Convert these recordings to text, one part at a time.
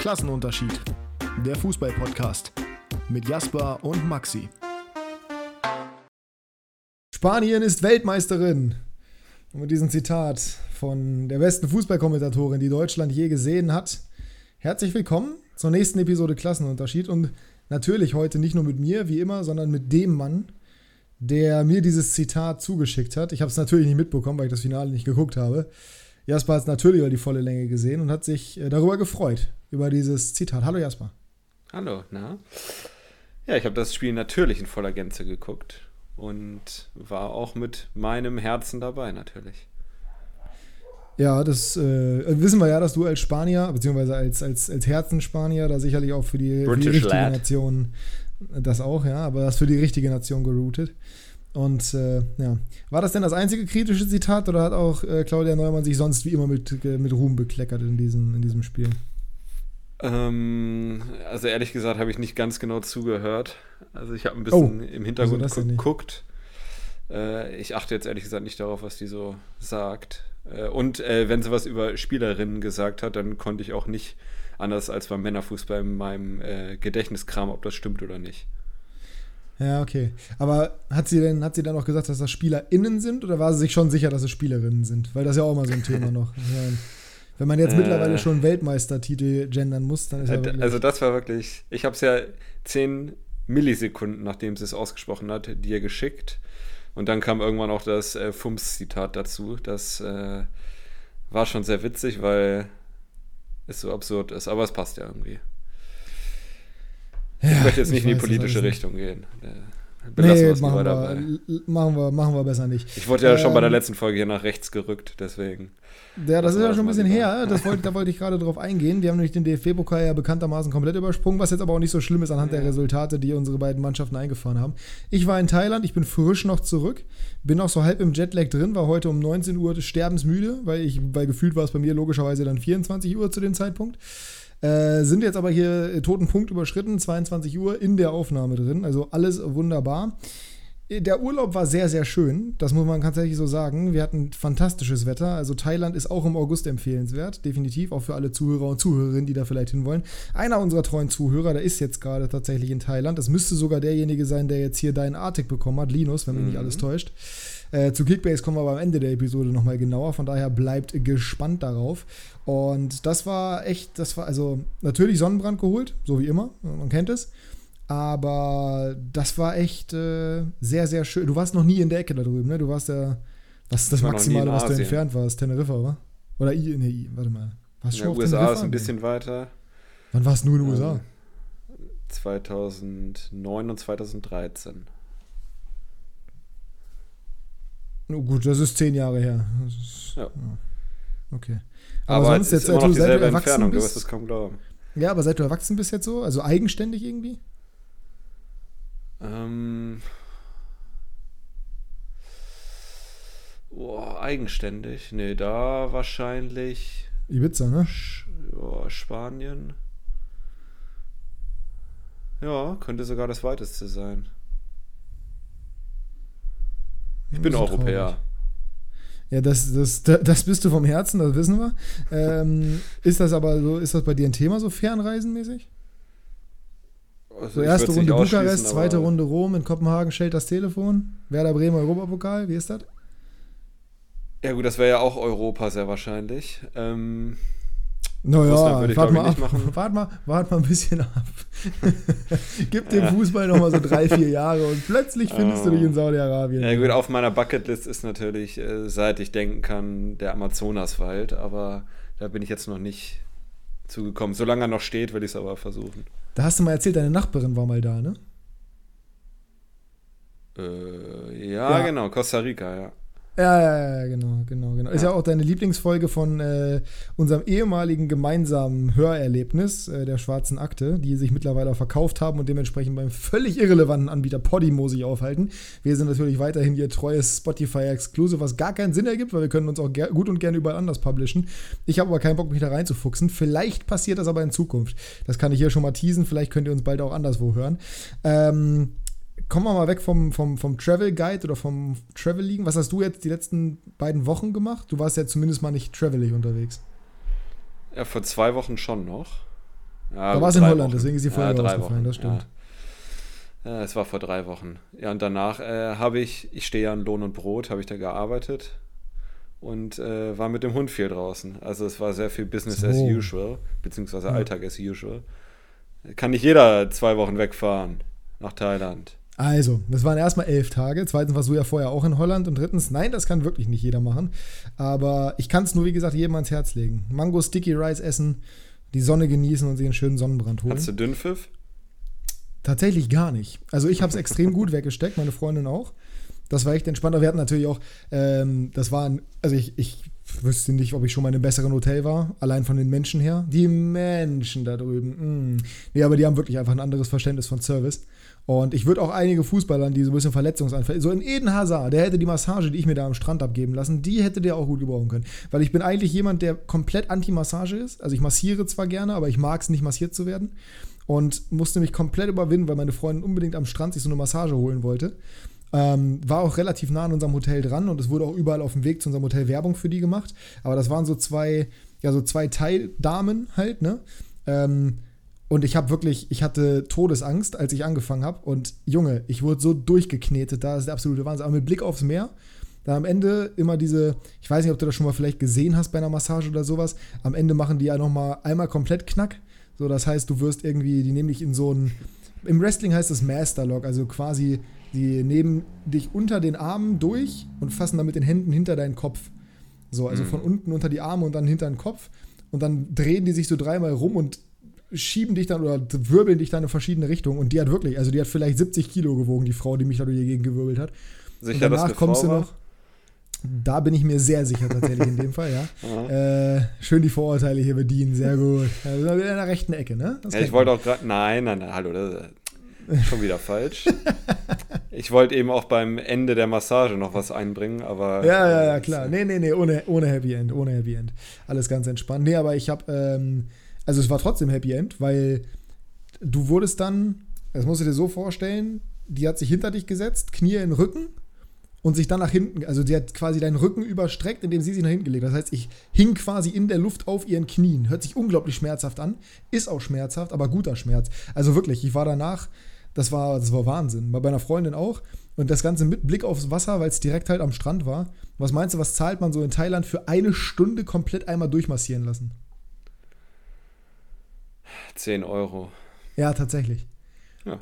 Klassenunterschied. Der Fußball-Podcast mit Jasper und Maxi. Spanien ist Weltmeisterin. Und mit diesem Zitat von der besten Fußballkommentatorin, die Deutschland je gesehen hat. Herzlich willkommen zur nächsten Episode Klassenunterschied und natürlich heute nicht nur mit mir, wie immer, sondern mit dem Mann, der mir dieses Zitat zugeschickt hat. Ich habe es natürlich nicht mitbekommen, weil ich das Finale nicht geguckt habe. Jasper hat es natürlich über die volle Länge gesehen und hat sich äh, darüber gefreut, über dieses Zitat. Hallo Jasper. Hallo, na? Ja, ich habe das Spiel natürlich in voller Gänze geguckt und war auch mit meinem Herzen dabei, natürlich. Ja, das äh, wissen wir ja, dass du als Spanier, beziehungsweise als, als, als Herzenspanier, da sicherlich auch für die, für die richtige lad. Nation, das auch, ja, aber das für die richtige Nation geroutet. Und äh, ja, war das denn das einzige kritische Zitat oder hat auch äh, Claudia Neumann sich sonst wie immer mit, äh, mit Ruhm bekleckert in diesem, in diesem Spiel? Ähm, also ehrlich gesagt habe ich nicht ganz genau zugehört. Also ich habe ein bisschen oh, im Hintergrund also geguckt. Äh, ich achte jetzt ehrlich gesagt nicht darauf, was die so sagt. Äh, und äh, wenn sie was über Spielerinnen gesagt hat, dann konnte ich auch nicht anders als beim Männerfußball in meinem Gedächtniskram, ob das stimmt oder nicht. Ja, okay. Aber hat sie denn, hat sie dann auch gesagt, dass das SpielerInnen sind oder war sie sich schon sicher, dass es Spielerinnen sind? Weil das ist ja auch mal so ein Thema noch. Ja. Wenn man jetzt äh, mittlerweile schon Weltmeistertitel gendern muss, dann ist ja wirklich Also das war wirklich, ich habe es ja zehn Millisekunden, nachdem sie es ausgesprochen hat, dir geschickt. Und dann kam irgendwann auch das äh, Fums-Zitat dazu. Das äh, war schon sehr witzig, weil es so absurd ist. Aber es passt ja irgendwie. Ja, ich möchte jetzt nicht in die politische Richtung gehen. Nee, machen wir, machen, wir, machen wir besser nicht. Ich wurde ja ähm, schon bei der ähm, letzten Folge hier nach rechts gerückt, deswegen. Ja, das ist ja schon ein bisschen her. Das wollte, da wollte ich gerade drauf eingehen. Die haben nämlich den DFB-Pokal ja bekanntermaßen komplett übersprungen, was jetzt aber auch nicht so schlimm ist anhand ja. der Resultate, die unsere beiden Mannschaften eingefahren haben. Ich war in Thailand, ich bin frisch noch zurück, bin noch so halb im Jetlag drin, war heute um 19 Uhr sterbensmüde, weil ich, weil gefühlt war es bei mir logischerweise dann 24 Uhr zu dem Zeitpunkt. Äh, sind jetzt aber hier äh, toten Punkt überschritten, 22 Uhr in der Aufnahme drin. Also alles wunderbar. Äh, der Urlaub war sehr, sehr schön. Das muss man tatsächlich so sagen. Wir hatten fantastisches Wetter. Also Thailand ist auch im August empfehlenswert. Definitiv. Auch für alle Zuhörer und Zuhörerinnen, die da vielleicht hinwollen. Einer unserer treuen Zuhörer, der ist jetzt gerade tatsächlich in Thailand. Das müsste sogar derjenige sein, der jetzt hier deinen Artik bekommen hat. Linus, wenn mich mhm. nicht alles täuscht. Äh, zu Kickbase kommen wir aber am Ende der Episode nochmal genauer. Von daher bleibt gespannt darauf. Und das war echt, das war also natürlich Sonnenbrand geholt, so wie immer, man kennt es. Aber das war echt äh, sehr, sehr schön. Du warst noch nie in der Ecke da drüben, ne? Du warst ja, was ist das Maximale, was du entfernt warst? Teneriffa, oder? Oder, I, nee, warte mal. Warst du schon ja, USA Teneriffa? ist ein bisschen weiter. Wann warst du in den ähm, USA? 2009 und 2013. Oh, gut, das ist zehn Jahre her. Ist, ja. ja. Okay. Aber, aber sonst jetzt, seit du, seit du erwachsen Entfernung, bist. Du wirst es kaum glauben. Ja, aber seit du erwachsen bist jetzt so, also eigenständig irgendwie? Ähm. Oh, eigenständig? Nee, da wahrscheinlich. Ibiza, ne? Sch oh, Spanien. Ja, könnte sogar das weiteste sein. Ich bin Europäer. Traurig. Ja, das, das, das bist du vom Herzen, das wissen wir. Ähm, ist das aber so, ist das bei dir ein Thema, so Fernreisenmäßig? Also so erste Runde Bukarest, zweite Runde Rom, in Kopenhagen stellt das Telefon. Werder Bremen Europapokal, wie ist das? Ja gut, das wäre ja auch Europa sehr wahrscheinlich. Ähm, naja, warte mal, wart mal, wart mal ein bisschen ab. Gib dem ja. Fußball nochmal so drei, vier Jahre und plötzlich findest oh. du dich in Saudi-Arabien. Ja gut, auf meiner Bucketlist ist natürlich, äh, seit ich denken kann, der Amazonaswald, aber da bin ich jetzt noch nicht zugekommen. Solange er noch steht, will ich es aber versuchen. Da hast du mal erzählt, deine Nachbarin war mal da, ne? Äh, ja, ja, genau, Costa Rica, ja. Ja, ja, ja, genau, genau, genau. Ja. Ist ja auch deine Lieblingsfolge von äh, unserem ehemaligen gemeinsamen Hörerlebnis, äh, der Schwarzen Akte, die sich mittlerweile verkauft haben und dementsprechend beim völlig irrelevanten Anbieter Podimo sich aufhalten. Wir sind natürlich weiterhin ihr treues Spotify-Exclusive, was gar keinen Sinn ergibt, weil wir können uns auch gut und gerne überall anders publishen. Ich habe aber keinen Bock, mich da reinzufuchsen. Vielleicht passiert das aber in Zukunft. Das kann ich hier schon mal teasen. Vielleicht könnt ihr uns bald auch anderswo hören. Ähm, kommen wir mal weg vom, vom, vom Travel Guide oder vom Traveling. Was hast du jetzt die letzten beiden Wochen gemacht? Du warst ja zumindest mal nicht travelig unterwegs. Ja, vor zwei Wochen schon noch. Ja, da war es in Holland, Wochen. deswegen ist die Folge ja, ausgefallen, das stimmt. Ja. es war vor drei Wochen. Ja, und danach äh, habe ich, ich stehe ja an Lohn und Brot, habe ich da gearbeitet und äh, war mit dem Hund viel draußen. Also es war sehr viel Business so. as usual, beziehungsweise. Alltag as usual. Kann nicht jeder zwei Wochen wegfahren nach Thailand. Also, das waren erstmal elf Tage. Zweitens warst du ja vorher auch in Holland. Und drittens, nein, das kann wirklich nicht jeder machen. Aber ich kann es nur, wie gesagt, jedem ans Herz legen. Mango Sticky Rice essen, die Sonne genießen und sich einen schönen Sonnenbrand holen. Hast du Dünnpfiff? Tatsächlich gar nicht. Also ich habe es extrem gut weggesteckt, meine Freundin auch. Das war echt entspannt. Aber wir hatten natürlich auch, ähm, das waren, also ich, ich wüsste nicht, ob ich schon mal in einem besseren Hotel war, allein von den Menschen her. Die Menschen da drüben. Mm. Nee, aber die haben wirklich einfach ein anderes Verständnis von Service. Und ich würde auch einige Fußballern, die so ein bisschen Verletzungsanfälle, so in Eden Hazard, der hätte die Massage, die ich mir da am Strand abgeben lassen, die hätte der auch gut gebrauchen können. Weil ich bin eigentlich jemand, der komplett anti-Massage ist. Also ich massiere zwar gerne, aber ich mag es nicht massiert zu werden. Und musste mich komplett überwinden, weil meine Freundin unbedingt am Strand sich so eine Massage holen wollte. Ähm, war auch relativ nah an unserem Hotel dran und es wurde auch überall auf dem Weg zu unserem Hotel Werbung für die gemacht. Aber das waren so zwei, ja, so zwei Teildamen halt, ne? Ähm, und ich habe wirklich, ich hatte Todesangst, als ich angefangen habe. Und Junge, ich wurde so durchgeknetet, da ist der absolute Wahnsinn. Aber mit Blick aufs Meer, dann am Ende immer diese, ich weiß nicht, ob du das schon mal vielleicht gesehen hast bei einer Massage oder sowas. Am Ende machen die ja nochmal einmal komplett Knack. So, das heißt, du wirst irgendwie, die nehmen dich in so ein, im Wrestling heißt es Masterlock, also quasi, die nehmen dich unter den Armen durch und fassen dann mit den Händen hinter deinen Kopf. So, also mhm. von unten unter die Arme und dann hinter den Kopf. Und dann drehen die sich so dreimal rum und schieben dich dann oder wirbeln dich dann in verschiedene Richtungen. Und die hat wirklich, also die hat vielleicht 70 Kilo gewogen, die Frau, die mich da durch die Gegend gewirbelt hat. Sicher, und danach kommst Frau du noch. Da bin ich mir sehr sicher tatsächlich in dem Fall, ja. äh, schön die Vorurteile hier bedienen, sehr gut. Also in der rechten Ecke, ne? Ja, ich wollte auch gerade, nein, nein, nein, hallo, das ist schon wieder falsch. Ich wollte eben auch beim Ende der Massage noch was einbringen, aber. Ja, ja, ja, klar. Nee, nee, nee, ohne, ohne Happy End, ohne Happy End. Alles ganz entspannt. Nee, aber ich habe ähm, also es war trotzdem Happy End, weil du wurdest dann, das musst du dir so vorstellen, die hat sich hinter dich gesetzt, Knie in den Rücken und sich dann nach hinten, also die hat quasi deinen Rücken überstreckt, indem sie sich nach hinten gelegt. Das heißt, ich hing quasi in der Luft auf ihren Knien. Hört sich unglaublich schmerzhaft an, ist auch schmerzhaft, aber guter Schmerz. Also wirklich, ich war danach, das war, das war Wahnsinn. Bei meiner Freundin auch. Und das Ganze mit Blick aufs Wasser, weil es direkt halt am Strand war. Was meinst du, was zahlt man so in Thailand für eine Stunde komplett einmal durchmassieren lassen? 10 Euro. Ja, tatsächlich. Ja.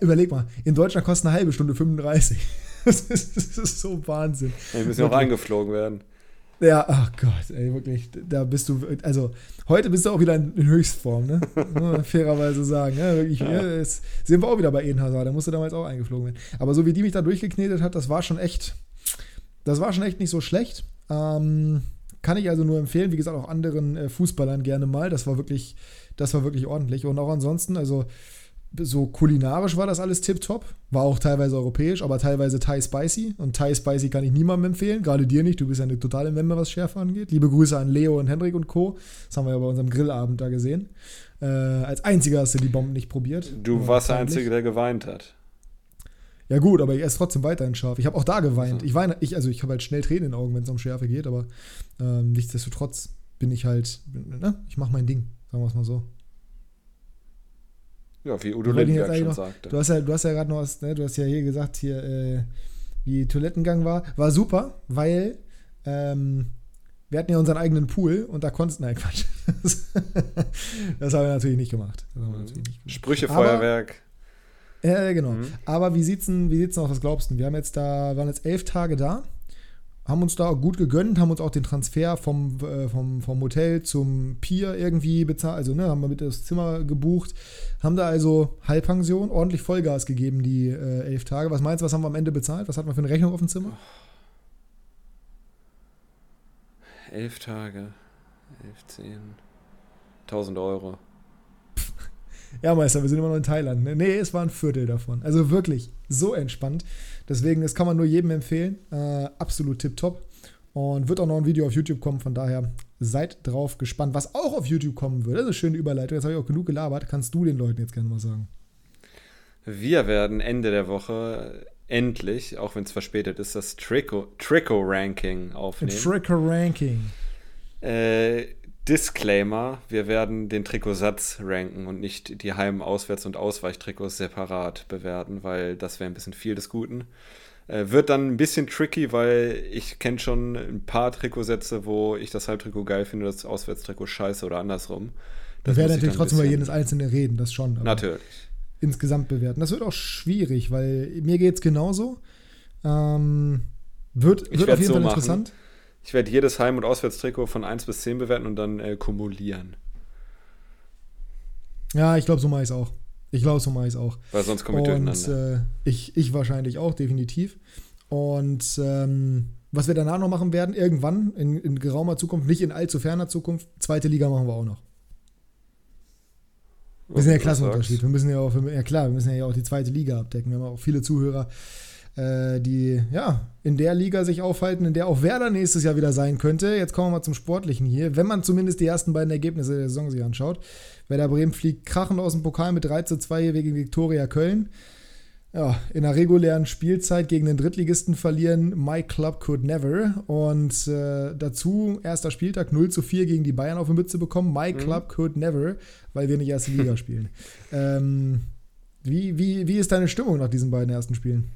Überleg mal, in Deutschland kostet eine halbe Stunde 35. das, ist, das ist so Wahnsinn. Ja, die müssen auch eingeflogen werden. Ja, ach Gott, ey, wirklich, da bist du, also heute bist du auch wieder in, in Höchstform, ne? fairerweise sagen. Ja, wirklich, ja. Ja, jetzt sehen wir auch wieder bei Eden Hazard, da musste damals auch eingeflogen werden. Aber so wie die mich da durchgeknetet hat, das war schon echt, das war schon echt nicht so schlecht. Ähm, kann ich also nur empfehlen, wie gesagt, auch anderen äh, Fußballern gerne mal. Das war wirklich, das war wirklich ordentlich. Und auch ansonsten, also so kulinarisch war das alles tipptopp. War auch teilweise europäisch, aber teilweise Thai Spicy. Und Thai Spicy kann ich niemandem empfehlen, gerade dir nicht. Du bist ja eine totale Memme, was Schärfe angeht. Liebe Grüße an Leo und Henrik und Co. Das haben wir ja bei unserem Grillabend da gesehen. Äh, als einziger hast du die Bomben nicht probiert. Du warst der Einzige, der geweint hat. Ja gut, aber ich esse trotzdem weiterhin scharf. Ich habe auch da geweint. Ich weine, ich, also ich habe halt schnell Tränen in den Augen, wenn es um Schärfe geht, aber ähm, nichtsdestotrotz bin ich halt, ne, ich mache mein Ding, sagen wir es mal so. Ja, wie Udo Lindenberg schon noch, sagte. Du hast ja, du hast ja gerade noch was, ne, du hast ja hier gesagt, hier, äh, wie Toilettengang war. War super, weil ähm, wir hatten ja unseren eigenen Pool und da konntest, nein, Quatsch. das haben wir natürlich nicht gemacht. Natürlich nicht gemacht. Sprüche, Feuerwerk. Ja, genau. Mhm. Aber wie sieht's denn, wie sieht's denn aus, was glaubst du? Wir haben jetzt da, waren jetzt elf Tage da, haben uns da gut gegönnt, haben uns auch den Transfer vom, äh, vom, vom Hotel zum Pier irgendwie bezahlt, also ne, haben wir mit das Zimmer gebucht, haben da also Halbpension, ordentlich Vollgas gegeben, die äh, elf Tage. Was meinst du, was haben wir am Ende bezahlt? Was hatten wir für eine Rechnung auf dem Zimmer? Elf Tage, elf, zehn, tausend Euro. Ja, Meister, wir sind immer noch in Thailand. Ne? Nee, es war ein Viertel davon. Also wirklich so entspannt. Deswegen, das kann man nur jedem empfehlen. Äh, absolut tipptopp. Und wird auch noch ein Video auf YouTube kommen. Von daher seid drauf gespannt. Was auch auf YouTube kommen wird, das ist eine schöne Überleitung. Jetzt habe ich auch genug gelabert. Kannst du den Leuten jetzt gerne mal sagen? Wir werden Ende der Woche endlich, auch wenn es verspätet ist, das Trico-Ranking aufnehmen. Trico-Ranking. Äh, Disclaimer: Wir werden den Trikotsatz ranken und nicht die Heim-, Auswärts- und Ausweichtrikots separat bewerten, weil das wäre ein bisschen viel des Guten. Äh, wird dann ein bisschen tricky, weil ich kenne schon ein paar Trikotsätze, wo ich das Halbtrikot geil finde, das Auswärtstrikot scheiße oder andersrum. Das wir werden natürlich trotzdem über jedes einzelne reden, das schon. Natürlich. Insgesamt bewerten. Das wird auch schwierig, weil mir geht es genauso. Ähm, wird wird auf jeden so Fall machen. interessant. Ich werde jedes Heim- und Auswärtstrikot von 1 bis 10 bewerten und dann äh, kumulieren. Ja, ich glaube, so mache ich es auch. Ich glaube, so mache ich es auch. Weil sonst komme ich Und durcheinander. äh, ich, ich wahrscheinlich auch, definitiv. Und ähm, was wir danach noch machen werden, irgendwann in, in geraumer Zukunft, nicht in allzu ferner Zukunft, zweite Liga machen wir auch noch. Wir sind ja Klassenunterschied. Wir müssen ja auch, ja klar, wir müssen ja auch die zweite Liga abdecken. Wir haben auch viele Zuhörer, die ja in der Liga sich aufhalten, in der auch Werder nächstes Jahr wieder sein könnte. Jetzt kommen wir mal zum Sportlichen hier. Wenn man zumindest die ersten beiden Ergebnisse der Saison sich anschaut. Werder Bremen fliegt krachend aus dem Pokal mit 3 zu 2 hier gegen Viktoria Köln. Ja, in der regulären Spielzeit gegen den Drittligisten verlieren My Club Could Never. Und äh, dazu erster Spieltag 0 zu 4 gegen die Bayern auf die Mütze bekommen. My Club Could Never, weil wir nicht erste Liga spielen. Ähm, wie, wie, wie ist deine Stimmung nach diesen beiden ersten Spielen?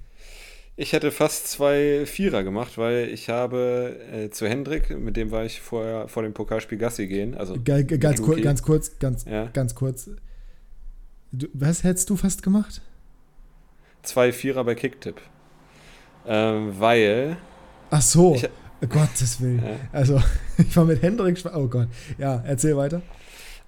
Ich hätte fast zwei Vierer gemacht, weil ich habe äh, zu Hendrik, mit dem war ich vorher vor dem Pokalspiel Gassi gehen. Also Ge- Ganz, kur ganz kurz, ganz, Ja. ganz kurz. Du, was hättest du fast gemacht? zwei Vierer bei Kicktipp. Ähm, weil, Ach so, Ich- Gottes Willen. Ja. Also, ich war mit Hendrik. Oh Gott. Ja, erzähl weiter.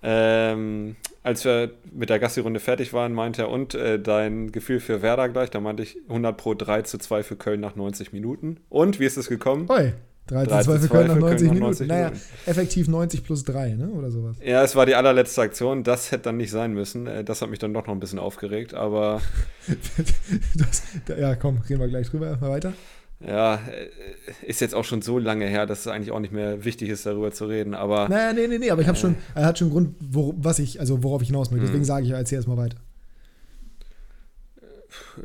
ähm, als wir mit der Gassi-Runde fertig waren, meinte er, und äh, dein Gefühl für Werder gleich, da meinte ich 100 pro 3 zu 2 für Köln nach 90 Minuten. Und, wie ist es gekommen? Oi, 3 zu 3 2 zu für 2 Köln nach für Köln 90 nach Minuten. 90 naja, Minuten. effektiv 90 plus 3, ne? Oder sowas. Ja, es war die allerletzte Aktion, das hätte dann nicht sein müssen. Äh, Das hat mich dann doch noch ein bisschen aufgeregt, aber das, ja, komm, reden wir gleich drüber. Mal weiter. Ja, äh, ist jetzt auch schon so lange her, dass es eigentlich auch nicht mehr wichtig ist, darüber zu reden. Aber Naja, nee, nee, nee, aber ich habe schon, er hat schon einen Grund, wo, was ich, also worauf ich hinaus möchte. Deswegen Mhm. sage ich, erzähl erst mal weiter.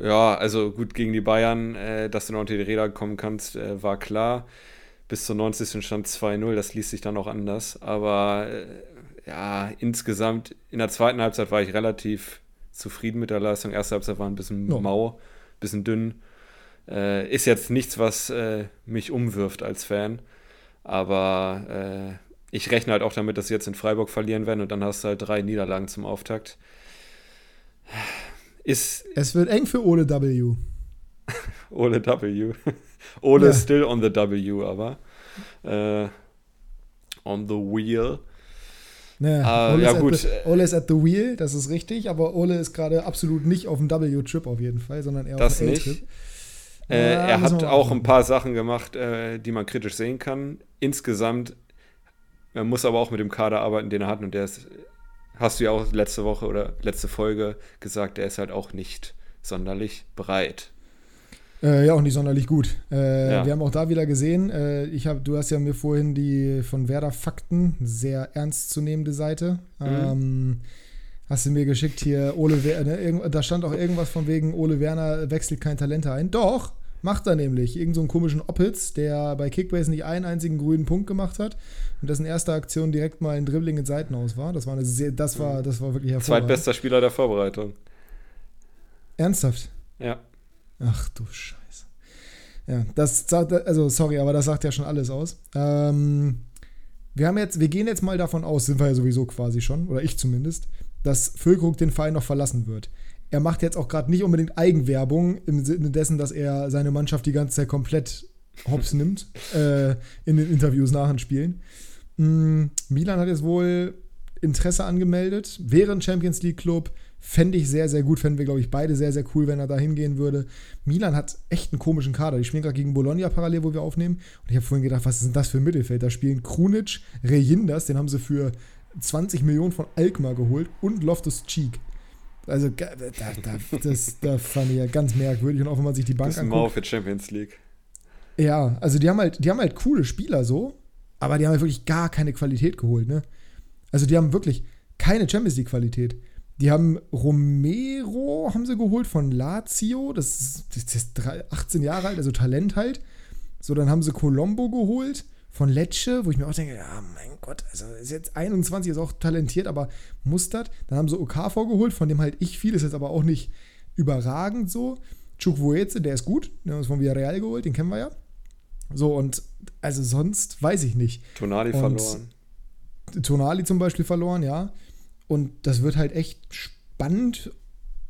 Ja, also gut gegen die Bayern, äh, dass du noch unter die Räder kommen kannst, äh, war klar. Bis zur 90. stand 2-0, das ließ sich dann auch anders. Aber äh, ja, insgesamt in der zweiten Halbzeit war ich relativ zufrieden mit der Leistung. Erste Halbzeit war ein bisschen Ja. mau, ein bisschen dünn. Äh, ist jetzt nichts, was äh, mich umwirft als Fan. Aber äh, ich rechne halt auch damit, dass sie jetzt in Freiburg verlieren werden und dann hast du halt drei Niederlagen zum Auftakt. Ist, Es wird eng für Ole W. Ole W. Ole Ja. still on the W, aber äh, on the wheel. Naja, Ah, Ole, ja, gut. The, Ole ist at the wheel, das ist richtig, aber Ole ist gerade absolut nicht auf dem W-Trip auf jeden Fall, sondern eher Das auf dem nicht. Äh, er hat auch ein paar Sachen gemacht, äh, die man kritisch sehen kann. Insgesamt, man muss aber auch mit dem Kader arbeiten, den er hat. Und der ist, hast du ja auch letzte Woche oder letzte Folge gesagt, der ist halt auch nicht sonderlich breit. Äh, ja, auch nicht sonderlich gut. Äh, Ja. Wir haben auch da wieder gesehen, äh, ich hab, du hast ja mir vorhin die von Werder Fakten, sehr ernstzunehmende Seite, Mhm. ähm, hast du mir geschickt hier, Ole Werner, ne, da stand auch irgendwas von wegen, Ole Werner wechselt kein Talente ein. Doch, macht er nämlich. Irgend so einen komischen Oppitz, der bei Kickbase nicht einen einzigen grünen Punkt gemacht hat und dessen erste Aktion direkt mal ein Dribbling in Seitenhaus war. Das war, eine sehr, das war, das war wirklich hervorragend. Zweitbester Spieler der Vorbereitung. Ernsthaft? Ja. Ach du Scheiße. Ja, das sagt, also sorry, aber das sagt ja schon alles aus. Ähm, wir haben jetzt, wir gehen jetzt mal davon aus, sind wir ja sowieso quasi schon, oder ich zumindest, dass Füllkrug den Verein noch verlassen wird. Er macht jetzt auch gerade nicht unbedingt Eigenwerbung im Sinne dessen, dass er seine Mannschaft die ganze Zeit komplett hops nimmt äh, in den Interviews nach den Spielen. Mm, Milan hat jetzt wohl Interesse angemeldet, wäre ein Champions League Club. Fände ich sehr, sehr gut. Fänden wir, glaube ich, beide sehr, sehr cool, wenn er da hingehen würde. Milan hat echt einen komischen Kader. Die spielen gerade gegen Bologna parallel, wo wir aufnehmen. Und ich habe vorhin gedacht, was ist denn das für ein Mittelfeld? Da spielen Krunic, Rejindas, den haben sie für 20 Millionen von Alkmaar geholt und Loftus Cheek. Also, da, da, das, da fand ich ja ganz merkwürdig. Und auch wenn man sich die Bank Bisschen anguckt. mau für Champions League. Ja, also die haben halt, die haben halt coole Spieler so, aber die haben halt wirklich gar keine Qualität geholt, ne? Also die haben wirklich keine Champions League Qualität. Die haben Romero haben sie geholt von Lazio, das ist, das ist drei- 18 Jahre alt, also Talent halt. So, dann haben sie Colombo geholt von Lecce, wo ich mir auch denke, ja, mein Gott, also ist jetzt 21, ist auch talentiert, aber mustert. Dann haben sie Okafor geholt, von dem halt ich viel, ist jetzt aber auch nicht überragend so. Chukwueze, der ist gut, der ist von Villarreal geholt, den kennen wir ja. So, und also sonst weiß ich nicht. Tonali und verloren. Tonali zum Beispiel verloren, ja. Und das wird halt echt spannend.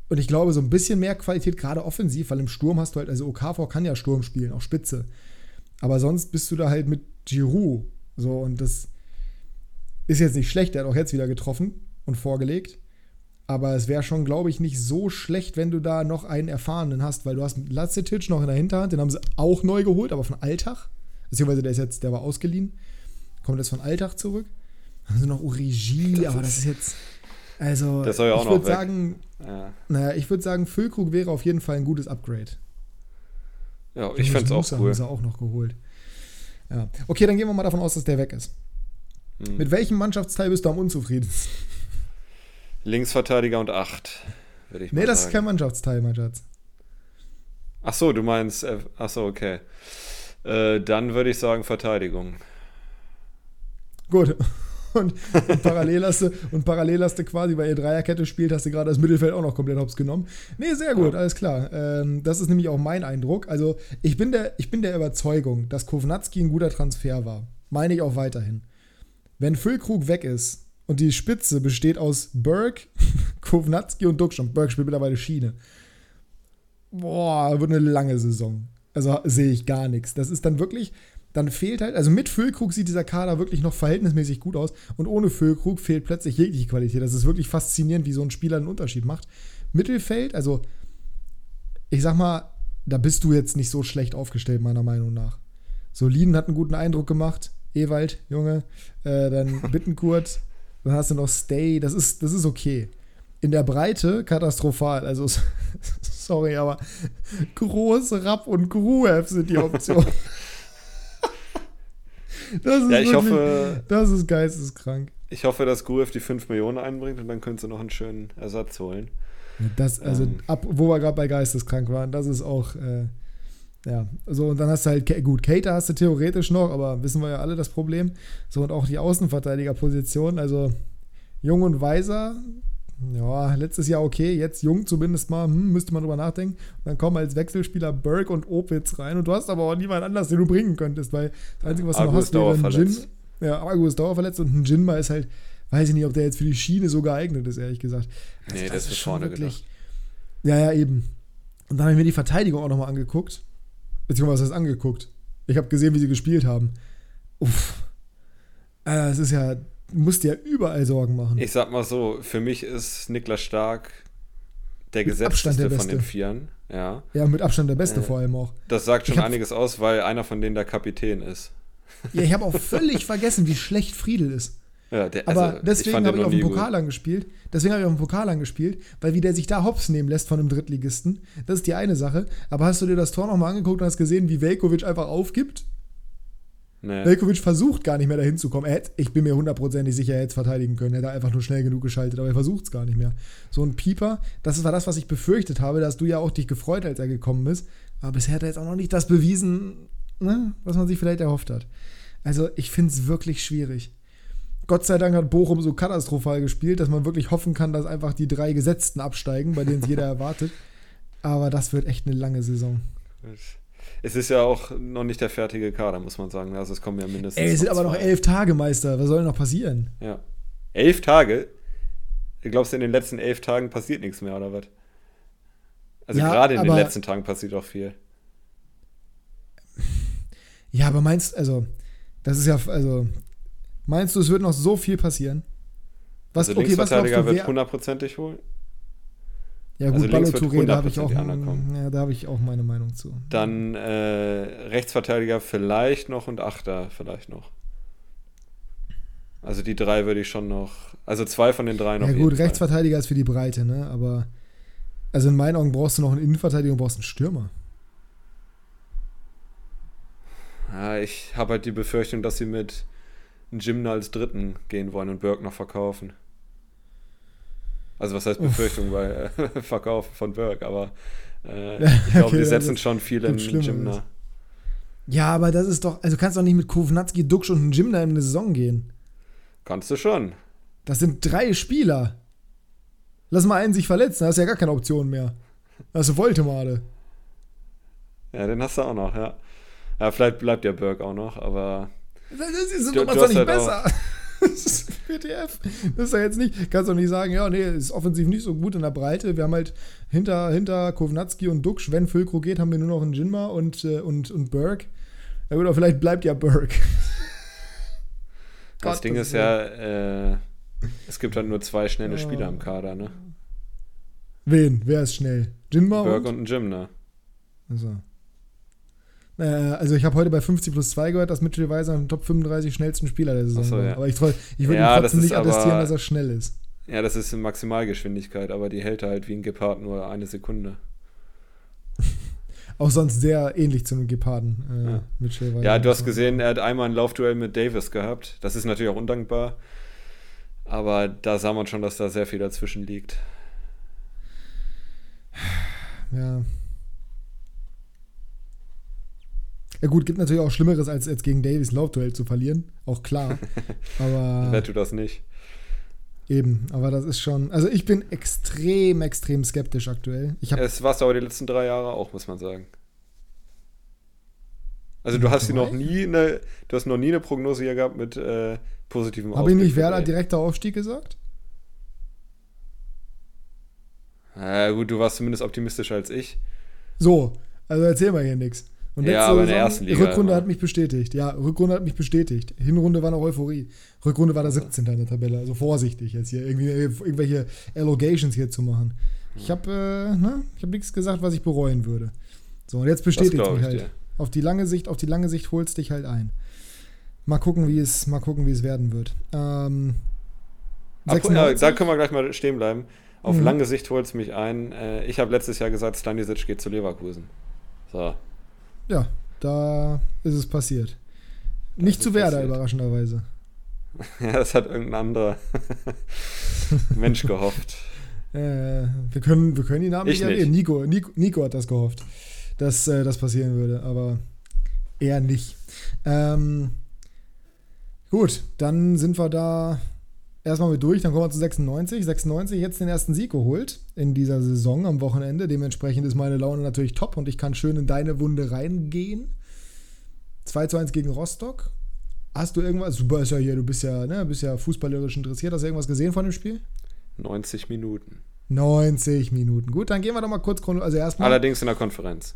Und ich glaube, so ein bisschen mehr Qualität, gerade offensiv, weil im Sturm hast du halt, also Okafor kann ja Sturm spielen, auch Spitze. Aber sonst bist du da halt mit Giroud. So, und das ist jetzt nicht schlecht, der hat auch jetzt wieder getroffen und vorgelegt. Aber es wäre schon, glaube ich, nicht so schlecht, wenn du da noch einen Erfahrenen hast, weil du hast Lacetic noch in der Hinterhand, den haben sie auch neu geholt, aber von Alltag. Beziehungsweise der ist jetzt, der war ausgeliehen. Kommt jetzt von Alltag zurück. Dann haben sie noch Urigi, aber das ist jetzt. Also, das soll ja auch ich würde sagen, ja. naja, ich würde sagen, Füllkrug wäre auf jeden Fall ein gutes Upgrade. Ja, ich fände es auch cool. Haben sie auch noch geholt. Ja. Okay, dann gehen wir mal davon aus, dass der weg ist. Hm. Mit welchem Mannschaftsteil bist du am unzufriedensten? Linksverteidiger und 8, würde ich nee, mal sagen. Nee, das ist kein Mannschaftsteil, mein Schatz. Ach so, du meinst, äh, ach so, okay. Äh, dann würde ich sagen Verteidigung. Gut. Und, und, parallel hast du, und parallel hast du quasi, weil ihr Dreierkette spielt, hast du gerade das Mittelfeld auch noch komplett hops genommen. Nee, sehr gut, ja. alles klar. Ähm, das ist nämlich auch mein Eindruck. Also, ich bin der, ich bin der Überzeugung, dass Kovnatski ein guter Transfer war. Meine ich auch weiterhin. Wenn Füllkrug weg ist, und die Spitze besteht aus Berg, Kovnatski und Duckschon. Berg spielt mittlerweile Schiene. Boah, wird eine lange Saison. Also sehe ich gar nichts. Das ist dann wirklich, dann fehlt halt, also mit Füllkrug sieht dieser Kader wirklich noch verhältnismäßig gut aus und ohne Füllkrug fehlt plötzlich jegliche Qualität. Das ist wirklich faszinierend, wie so ein Spieler einen Unterschied macht. Mittelfeld, also ich sag mal, da bist du jetzt nicht so schlecht aufgestellt, meiner Meinung nach. Soliden hat einen guten Eindruck gemacht. Ewald, Junge. Äh, dann Bittenkurt, dann hast du noch Stay, das ist, das ist okay. In der Breite katastrophal. Also, sorry, aber Groß, Rapp und Gruev sind die Option. Das ist ja, ich wirklich, hoffe, das ist geisteskrank. Ich hoffe, dass Gruev die 5 Millionen einbringt und dann könntest du noch einen schönen Ersatz holen. Das, also, ähm. ab, wo wir gerade bei geisteskrank waren, das ist auch. Äh, ja, so und dann hast du halt, gut, Cater hast du theoretisch noch, aber wissen wir ja alle das Problem. So und auch die Außenverteidigerposition, also jung und weiser, ja, letztes Jahr okay, jetzt jung zumindest mal, hm, müsste man drüber nachdenken. Und dann kommen als Wechselspieler Berg und Opitz rein und du hast aber auch niemand anders, den du bringen könntest, weil das Einzige, was du noch hast, wäre ein Jin. Ja, Argo ist dauerverletzt und ein Jinma ist halt, weiß ich nicht, ob der jetzt für die Schiene so geeignet ist, ehrlich gesagt. Also nee, das, das ist schon vorne wirklich. Gedacht. Ja, ja, eben. Und dann habe ich mir die Verteidigung auch nochmal angeguckt. Beziehungsweise was heißt angeguckt. Ich habe gesehen, wie sie gespielt haben. Uff. Äh, es ist ja, musst dir ja überall Sorgen machen. Ich sag mal so, für mich ist Niklas Stark der gesetzteste von den Vieren. Ja. ja, mit Abstand der Beste äh, vor allem auch. Das sagt schon einiges aus, weil einer von denen der Kapitän ist. Ja, ich habe auch völlig vergessen, wie schlecht Friedel ist. Ja, der, aber also, deswegen habe ich auf dem Pokal angespielt. Deswegen habe ich auf dem Pokal angespielt, weil wie der sich da hops nehmen lässt von einem Drittligisten, das ist die eine Sache. Aber hast du dir das Tor nochmal angeguckt und hast gesehen, wie Velkovic einfach aufgibt? Nee. Velkovic versucht gar nicht mehr dahin zu kommen. Er hätte, ich bin mir hundertprozentig sicher, er hätte es verteidigen können. Er hätte einfach nur schnell genug geschaltet, aber er versucht es gar nicht mehr. So ein Pieper, das war das, was ich befürchtet habe. Da hast du ja auch dich gefreut, als er gekommen ist. Aber bisher hat er jetzt auch noch nicht das bewiesen, ne, was man sich vielleicht erhofft hat. Also ich finde es wirklich schwierig. Gott sei Dank hat Bochum so katastrophal gespielt, dass man wirklich hoffen kann, dass einfach die drei Gesetzten absteigen, bei denen es jeder erwartet. Aber das wird echt eine lange Saison. Es ist ja auch noch nicht der fertige Kader, muss man sagen. Also es kommen ja mindestens. Ey, es sind aber noch elf Tage, Meister. Was soll denn noch passieren? Ja. Elf Tage? Du glaubst, in den letzten elf Tagen passiert nichts mehr, oder was? Also ja, gerade in den letzten Tagen passiert auch viel. Ja, aber meinst, also, das ist ja, also, Meinst du, es wird noch so viel passieren? Was, also okay, was du, wird hundertprozentig wohl. Ja gut, also Ballo da habe ich, auch, ja, da hab ich auch meine Meinung zu. Dann äh, Rechtsverteidiger vielleicht noch und Achter vielleicht noch. Also die drei würde ich schon noch, also zwei von den drei noch. Ja gut, Rechtsverteidiger ist für die Breite, ne? Aber also in meinen Augen brauchst du noch einen Innenverteidiger und brauchst einen Stürmer. Ja, ich habe halt die Befürchtung, dass sie mit Jimna als Dritten gehen wollen und Burke noch verkaufen. Also was heißt Befürchtung bei äh, Verkauf von Burke, aber äh, ich glaube, okay, wir setzen schon viel in Jimna. Ja, aber das ist doch, also kannst du doch nicht mit Kovnatski, Duxch und da in eine Saison gehen. Kannst du schon. Das sind drei Spieler. Lass mal einen sich verletzen, da hast du ja gar keine Option mehr. Da hast du Voltemade. Ja, den hast du auch noch, ja. Ja, vielleicht bleibt ja Burke auch noch, aber. Das ist doch nicht halt besser. das ist WTF. Das ist ja jetzt nicht, kannst du nicht sagen, ja, nee, ist offensiv nicht so gut in der Breite. Wir haben halt hinter, hinter Kovnatski und Duxch, wenn Füllkrug geht, haben wir nur noch einen Jinma und, äh, und, und Burke. Ja, oder vielleicht bleibt ja Burke. das Gott, Ding ist ja, äh, es gibt halt nur zwei schnelle Spieler im Kader, ne? Wen? Wer ist schnell? Jinma Burke und, und ein Jim, ne? Also. Äh, also ich habe heute bei 50 plus 2 gehört, dass Mitchell Weiser ein Top 35 schnellsten Spieler der Saison so, war. Ja. Aber ich, ich würde ja, ihm trotzdem nicht attestieren, dass er schnell ist. Ja, das ist in Maximalgeschwindigkeit, aber die hält halt wie ein Gepard nur eine Sekunde. Auch sonst sehr ähnlich zu einem Geparden. Äh, ja. Mitchell Weiser. Ja, du hast gesehen, er hat einmal ein Laufduell mit Davis gehabt. Das ist natürlich auch undankbar. Aber da sah man schon, dass da sehr viel dazwischen liegt. Ja, Ja gut, gibt natürlich auch Schlimmeres, als jetzt gegen Davies ein Laufduell zu verlieren. Auch klar. Aber. Wer tut das nicht? Eben, aber das ist schon. Also ich bin extrem, extrem skeptisch aktuell. Ich es warst du aber die letzten drei Jahre auch, muss man sagen. Also du hast noch nie eine, du hast noch nie eine Prognose hier gehabt mit äh, positivem Habe ich nicht Werder direkter Aufstieg gesagt? Ja, gut, du warst zumindest optimistischer als ich. So, also erzähl mal hier nichts. Und ja, aber in der ersten Liga. Rückrunde hat mich bestätigt. Ja, Rückrunde hat mich bestätigt. Hinrunde war noch Euphorie. Rückrunde war der 17. in der Tabelle. Also vorsichtig jetzt hier irgendwie irgendwelche Allogations hier zu machen. Ich habe äh, ne? hab nichts gesagt, was ich bereuen würde. So, und jetzt bestätigt mich halt. Dir. Auf die lange Sicht, auf die lange Sicht holst dich halt ein. Mal gucken, wie es, mal gucken, wie es werden wird. Ähm, Ach, ja, da können wir gleich mal stehen bleiben. Auf mhm. lange Sicht holt es mich ein. Äh, ich habe letztes Jahr gesagt, Stanisic geht zu Leverkusen. So, ja, da ist es passiert. Das Nicht zu Werder, passiert. überraschenderweise. Ja, das hat irgendein anderer Mensch gehofft. Äh, wir, können, wir können die Namen ich nicht erwähnen. Nico, Nico, Nico, hat das gehofft, dass äh, das passieren würde, aber eher nicht. Ähm, gut, dann sind wir da erstmal mit durch, dann kommen wir zu 96. 96 jetzt den ersten Sieg geholt in dieser Saison am Wochenende. Dementsprechend ist meine Laune natürlich top und ich kann schön in deine Wunde reingehen. 2 zu 1 gegen Rostock. Hast du irgendwas, du bist ja hier, du bist ja, ne, bist ja fußballerisch interessiert, hast du irgendwas gesehen von dem Spiel? 90 Minuten. 90 Minuten. Gut, dann gehen wir doch mal kurz also erstmal. Allerdings in der Konferenz.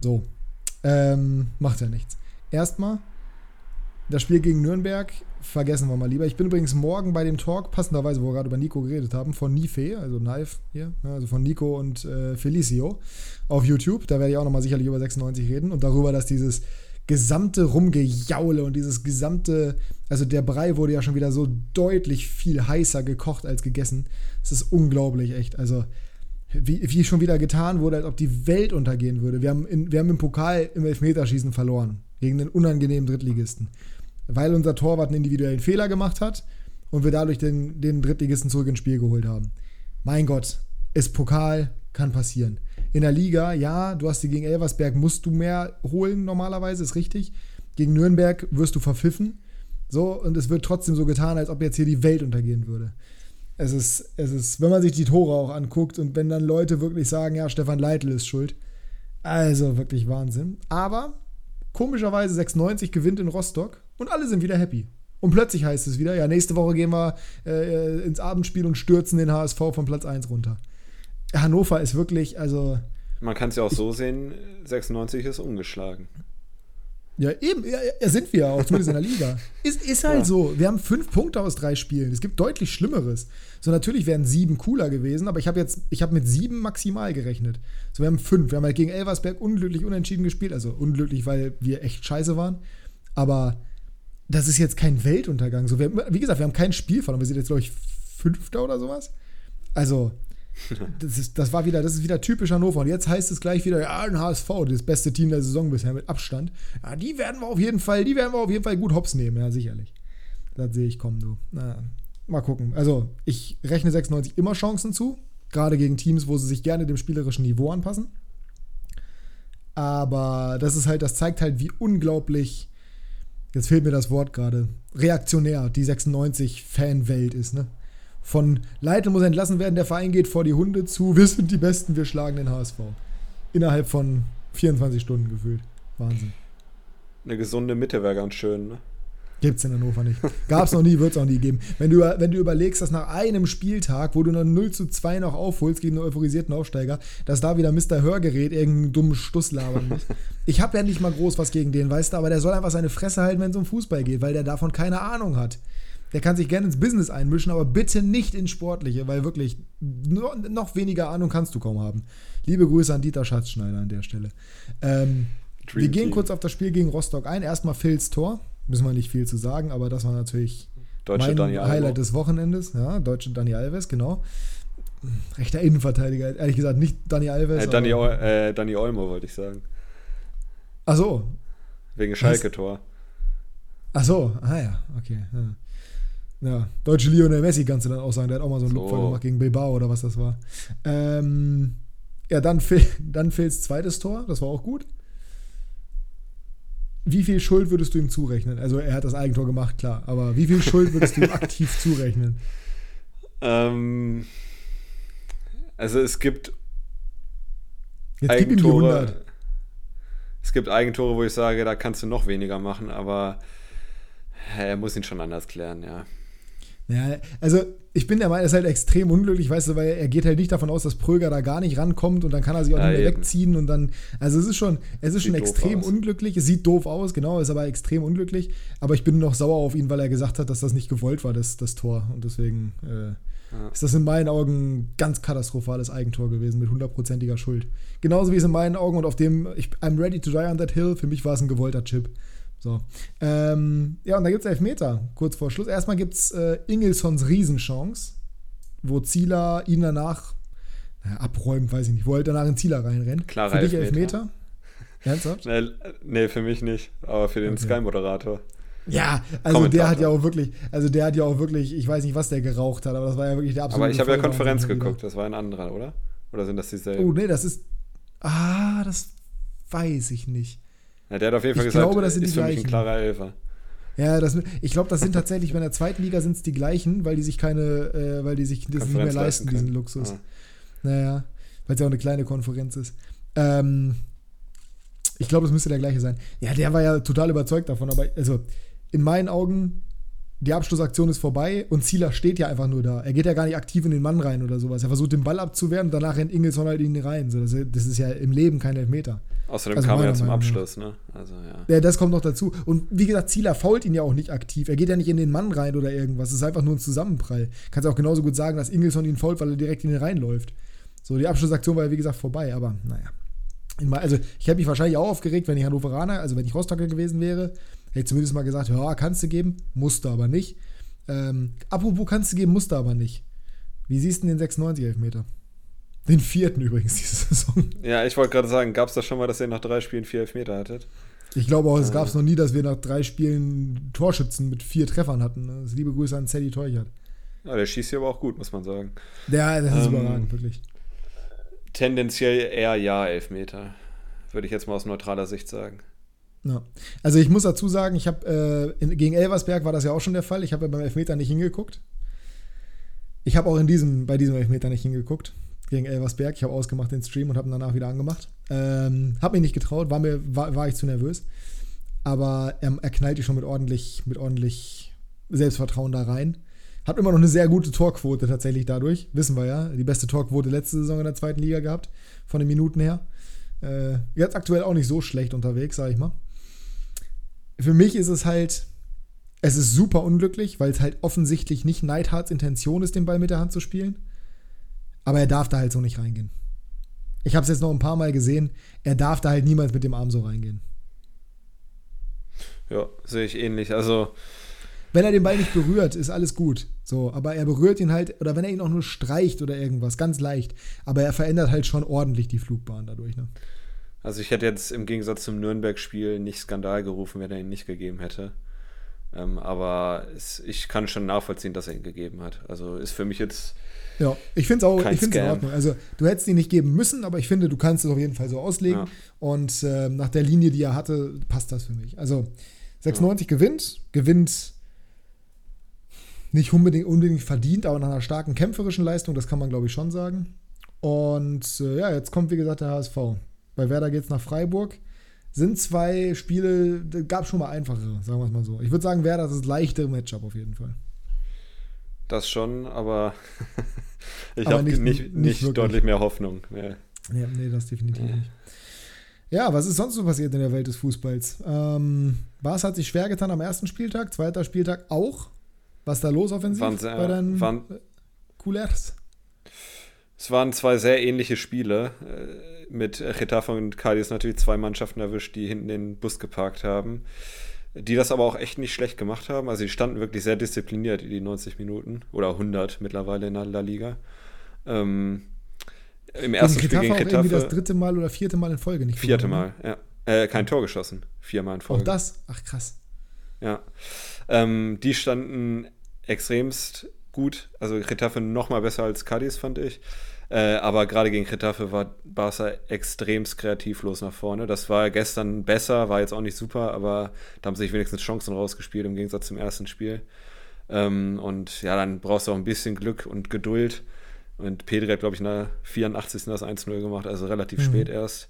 So. Ähm, macht ja nichts. Erstmal das Spiel gegen Nürnberg vergessen wir mal lieber. Ich bin übrigens morgen bei dem Talk, passenderweise, wo wir gerade über Nico geredet haben, von Nife, also Knife hier, ne, also von Nico und äh, Felicio auf YouTube. Da werde ich auch nochmal sicherlich über 96 reden und darüber, dass dieses gesamte Rumgejaule und dieses gesamte, also der Brei wurde ja schon wieder so deutlich viel heißer gekocht als gegessen. Es ist unglaublich, echt. Also, wie, wie schon wieder getan wurde, als ob die Welt untergehen würde. Wir haben, in, wir haben im Pokal im Elfmeterschießen verloren. Gegen den unangenehmen Drittligisten weil unser Torwart einen individuellen Fehler gemacht hat und wir dadurch den, den Drittligisten zurück ins Spiel geholt haben. Mein Gott, ist Pokal, kann passieren. In der Liga, ja, du hast die gegen Elversberg, musst du mehr holen normalerweise, ist richtig. Gegen Nürnberg wirst du verpfiffen. So, und es wird trotzdem so getan, als ob jetzt hier die Welt untergehen würde. Es ist, es ist, wenn man sich die Tore auch anguckt und wenn dann Leute wirklich sagen, ja, Stefan Leitl ist schuld. Also wirklich Wahnsinn. Aber komischerweise 96 gewinnt in Rostock und alle sind wieder happy. Und plötzlich heißt es wieder, ja, nächste Woche gehen wir äh, ins Abendspiel und stürzen den HSV von Platz 1 runter. Hannover ist wirklich, also. Man kann es ja auch so sehen, 96 ist ungeschlagen. Ja, eben, ja, ja, sind wir auch, zumindest in der Liga. Ist, ist halt ja. so. Wir haben fünf Punkte aus drei Spielen. Es gibt deutlich Schlimmeres. So, natürlich wären sieben cooler gewesen, aber ich habe jetzt, ich habe mit sieben maximal gerechnet. So, wir haben fünf. Wir haben halt gegen Elversberg unglücklich unentschieden gespielt. Also unglücklich, weil wir echt scheiße waren. Aber das ist jetzt kein Weltuntergang. So, wir, wie gesagt, wir haben kein Spiel verloren. Wir sind jetzt, glaube ich, Fünfter oder sowas. Also, das, ist, das war wieder, das ist wieder typisch Hannover. Und jetzt heißt es gleich wieder, ja, ein HSV, das beste Team der Saison bisher mit Abstand. Ja, die werden wir auf jeden Fall, die werden wir auf jeden Fall gut hops nehmen, ja, sicherlich. Das sehe ich kommen, du. Na, mal gucken. Also, ich rechne 96 immer Chancen zu, gerade gegen Teams, wo sie sich gerne dem spielerischen Niveau anpassen. Aber das ist halt, das zeigt halt, wie unglaublich, jetzt fehlt mir das Wort gerade, reaktionär die 96-Fanwelt ist, ne? Von Leitl muss entlassen werden, der Verein geht vor die Hunde zu, wir sind die Besten, wir schlagen den HSV. Innerhalb von 24 Stunden gefühlt. Wahnsinn. Eine gesunde Mitte wäre ganz schön, ne? Gibt es in Hannover nicht. Gab es noch nie, wird es auch nie geben. Wenn du, wenn du überlegst, dass nach einem Spieltag, wo du noch 0 zu 2 noch aufholst gegen einen euphorisierten Aufsteiger, dass da wieder Mr. Hörgerät irgendeinen dummen Stuss labern muss. Ich habe ja nicht mal groß was gegen den, weißt du, aber der soll einfach seine Fresse halten, wenn es um Fußball geht, weil der davon keine Ahnung hat. Der kann sich gerne ins Business einmischen, aber bitte nicht ins Sportliche, weil wirklich noch weniger Ahnung kannst du kaum haben. Liebe Grüße an Dieter Schatzschneider an der Stelle. Ähm, wir gehen kurz auf das Spiel gegen Rostock ein. Erstmal Phils Tor. Müssen wir nicht viel zu sagen, aber das war natürlich Deutsche mein Dani Highlight Alves. des Wochenendes. Ja, deutsche Dani Alves, genau. Rechter Innenverteidiger, ehrlich gesagt, nicht Dani Alves. Äh, Dani, äh, Dani Olmo wollte ich sagen. Ach so. Wegen Schalke-Tor. Ach so, ah ja, okay. Ja. ja. deutsche Lionel Messi kannst du dann auch sagen, der hat auch mal so einen so. Lupfer gemacht gegen Bilbao oder was das war. Ähm, ja, dann, dann Phils zweites Tor, das war auch gut wie viel Schuld würdest du ihm zurechnen? Also er hat das Eigentor gemacht, klar, aber wie viel Schuld würdest du ihm aktiv zurechnen? Ähm, also es gibt Jetzt Eigentore. Es gibt Eigentore, wo ich sage, da kannst du noch weniger machen, aber er muss ihn schon anders klären, ja. Ja, also ich bin der Meinung, er ist halt extrem unglücklich, weißt du, weil er geht halt nicht davon aus, dass Pröger da gar nicht rankommt und dann kann er sich auch ja, nicht mehr eben. wegziehen und dann, also es ist schon, es ist sieht schon extrem unglücklich, es sieht doof aus, genau, ist aber extrem unglücklich, aber ich bin noch sauer auf ihn, weil er gesagt hat, dass das nicht gewollt war, das, das Tor und deswegen äh, ja. ist das in meinen Augen ganz katastrophales Eigentor gewesen mit hundertprozentiger Schuld. Genauso wie es in meinen Augen und auf dem, ich, I'm ready to die on that hill, für mich war es ein gewollter Chip. So. Ähm, ja, und da gibt es Elfmeter, kurz vor Schluss. Erstmal gibt es äh, Ingelsons Riesenchance, wo Zieler ihn danach naja, abräumt, weiß ich nicht, wo er halt danach in Zieler reinrennt. Klar, für dich Elfmeter? Ernsthaft? Nee, nee, für mich nicht, aber für den okay. Sky-Moderator. Ja, also der hat ja auch wirklich, also der hat ja auch wirklich, ich weiß nicht, was der geraucht hat, aber das war ja wirklich der absolute. Aber ich habe ja Konferenz geguckt, das war ein anderer, oder? Oder sind das dieselben? Oh, nee, das ist. Ah, das weiß ich nicht. Ja, der hat auf jeden Fall ich gesagt, glaube, das sind ist die für mich ein klarer Elfer. Ja, das, ich glaube, das sind tatsächlich, bei der zweiten Liga sind es die gleichen, weil die sich keine, äh, weil die sich das nicht mehr leisten, diesen Luxus. Ah. Naja, weil es ja auch eine kleine Konferenz ist. Ähm, ich glaube, es müsste der gleiche sein. Ja, der war ja total überzeugt davon, aber also in meinen Augen die Abschlussaktion ist vorbei und Zieler steht ja einfach nur da. Er geht ja gar nicht aktiv in den Mann rein oder sowas. Er versucht den Ball abzuwehren und danach rennt Ingelsson halt in ihn rein. So, das, ist ja im Leben kein Elfmeter. Außerdem also kam er ja zum Abschluss, ne? Also, ja. ja. das kommt noch dazu. Und wie gesagt, Zieler fault ihn ja auch nicht aktiv. Er geht ja nicht in den Mann rein oder irgendwas. Es ist einfach nur ein Zusammenprall. Kannst auch genauso gut sagen, dass Ingelsson ihn fault, weil er direkt in den reinläuft. So, die Abschlussaktion war ja wie gesagt vorbei, aber naja. Also, ich hätte mich wahrscheinlich auch aufgeregt, wenn ich Hannoveraner, also wenn ich Rostocker gewesen wäre, hätte ich zumindest mal gesagt, ja, kannst du geben, musste aber nicht. Ähm, apropos kannst du geben, musste aber nicht. Wie siehst du den 96 Elfmeter? Den vierten übrigens diese Saison. Ja, ich wollte gerade sagen, gab es das schon mal, dass ihr nach drei Spielen vier Elfmeter hattet? Ich glaube auch, es gab es noch nie, dass wir nach drei Spielen Torschützen mit vier Treffern hatten. Das liebe Grüße an Sadie Teuchert. Ja, der schießt hier aber auch gut, muss man sagen. Der, der ist ähm, überragend, wirklich. Tendenziell eher ja, Elfmeter. Würde ich jetzt mal aus neutraler Sicht sagen. Ja. Also ich muss dazu sagen, ich habe äh, gegen Elversberg war das ja auch schon der Fall. Ich habe ja beim Elfmeter nicht hingeguckt. Ich habe auch in diesem, bei diesem Elfmeter nicht hingeguckt gegen Elversberg. Ich habe ausgemacht den Stream und habe ihn danach wieder angemacht. Ähm, habe mich nicht getraut, war, mir, war, war ich zu nervös. Aber er, er knallt die schon mit ordentlich, mit ordentlich Selbstvertrauen da rein. Hat immer noch eine sehr gute Torquote tatsächlich dadurch. Wissen wir ja. Die beste Torquote letzte Saison in der zweiten Liga gehabt. Von den Minuten her. Äh, jetzt aktuell auch nicht so schlecht unterwegs, sage ich mal für mich ist es halt, es ist super unglücklich, weil es halt offensichtlich nicht Neidhards Intention ist, den Ball mit der Hand zu spielen. Aber er darf da halt so nicht reingehen. Ich habe es jetzt noch ein paar Mal gesehen. Er darf da halt niemals mit dem Arm so reingehen. Ja, sehe ich ähnlich. Also. Wenn er den Ball nicht berührt, ist alles gut. So, aber er berührt ihn halt, oder wenn er ihn auch nur streicht oder irgendwas, ganz leicht. Aber er verändert halt schon ordentlich die Flugbahn dadurch, ne? Also ich hätte jetzt im Gegensatz zum Nürnberg-Spiel nicht Skandal gerufen, wenn er ihn nicht gegeben hätte. Ähm, aber es, ich kann schon nachvollziehen, dass er ihn gegeben hat. Also ist für mich jetzt. Ja, ich finde es auch ich find's in Ordnung. Also, du hättest ihn nicht geben müssen, aber ich finde, du kannst es auf jeden Fall so auslegen. Ja. Und äh, nach der Linie, die er hatte, passt das für mich. Also, 96 ja. gewinnt, gewinnt nicht unbedingt, unbedingt verdient, aber nach einer starken kämpferischen Leistung, das kann man, glaube ich, schon sagen. Und äh, ja, jetzt kommt, wie gesagt, der HSV. Bei Werder geht es nach Freiburg sind zwei Spiele, gab schon mal einfachere, sagen wir es mal so. Ich würde sagen, wäre das das leichte Matchup auf jeden Fall. Das schon, aber ich habe nicht, nicht, nicht, nicht deutlich mehr Hoffnung. Ja. ja, nee, das definitiv ja. nicht. Ja, was ist sonst so passiert in der Welt des Fußballs? Ähm, was hat sich schwer getan am ersten Spieltag? Zweiter Spieltag auch? Was ist da los offensiv waren, bei deinen waren, Coolers? Es waren zwei sehr ähnliche Spiele. Mit Getafe und Cadiz natürlich zwei Mannschaften erwischt, die hinten den Bus geparkt haben. Die das aber auch echt nicht schlecht gemacht haben. Also die standen wirklich sehr diszipliniert die 90 Minuten. Oder 100 mittlerweile in der La Liga. Ähm, Im ersten Spiel gegen Getafe. irgendwie das dritte Mal oder vierte Mal in Folge nicht Vierte Mal, ja. Äh, kein Tor geschossen. Viermal in Folge. Auch das? Ach krass. Ja. Ähm, die standen extremst gut. Also Getafe noch mal besser als Cadiz, fand ich. Äh, aber gerade gegen Getafe war Barca extremst kreativlos nach vorne. Das war gestern besser, war jetzt auch nicht super, aber da haben sich wenigstens Chancen rausgespielt im Gegensatz zum ersten Spiel. Ähm, und ja, dann brauchst du auch ein bisschen Glück und Geduld. Und Pedri hat, glaube ich, in der 84. das 1-0 gemacht, also relativ mhm. spät erst.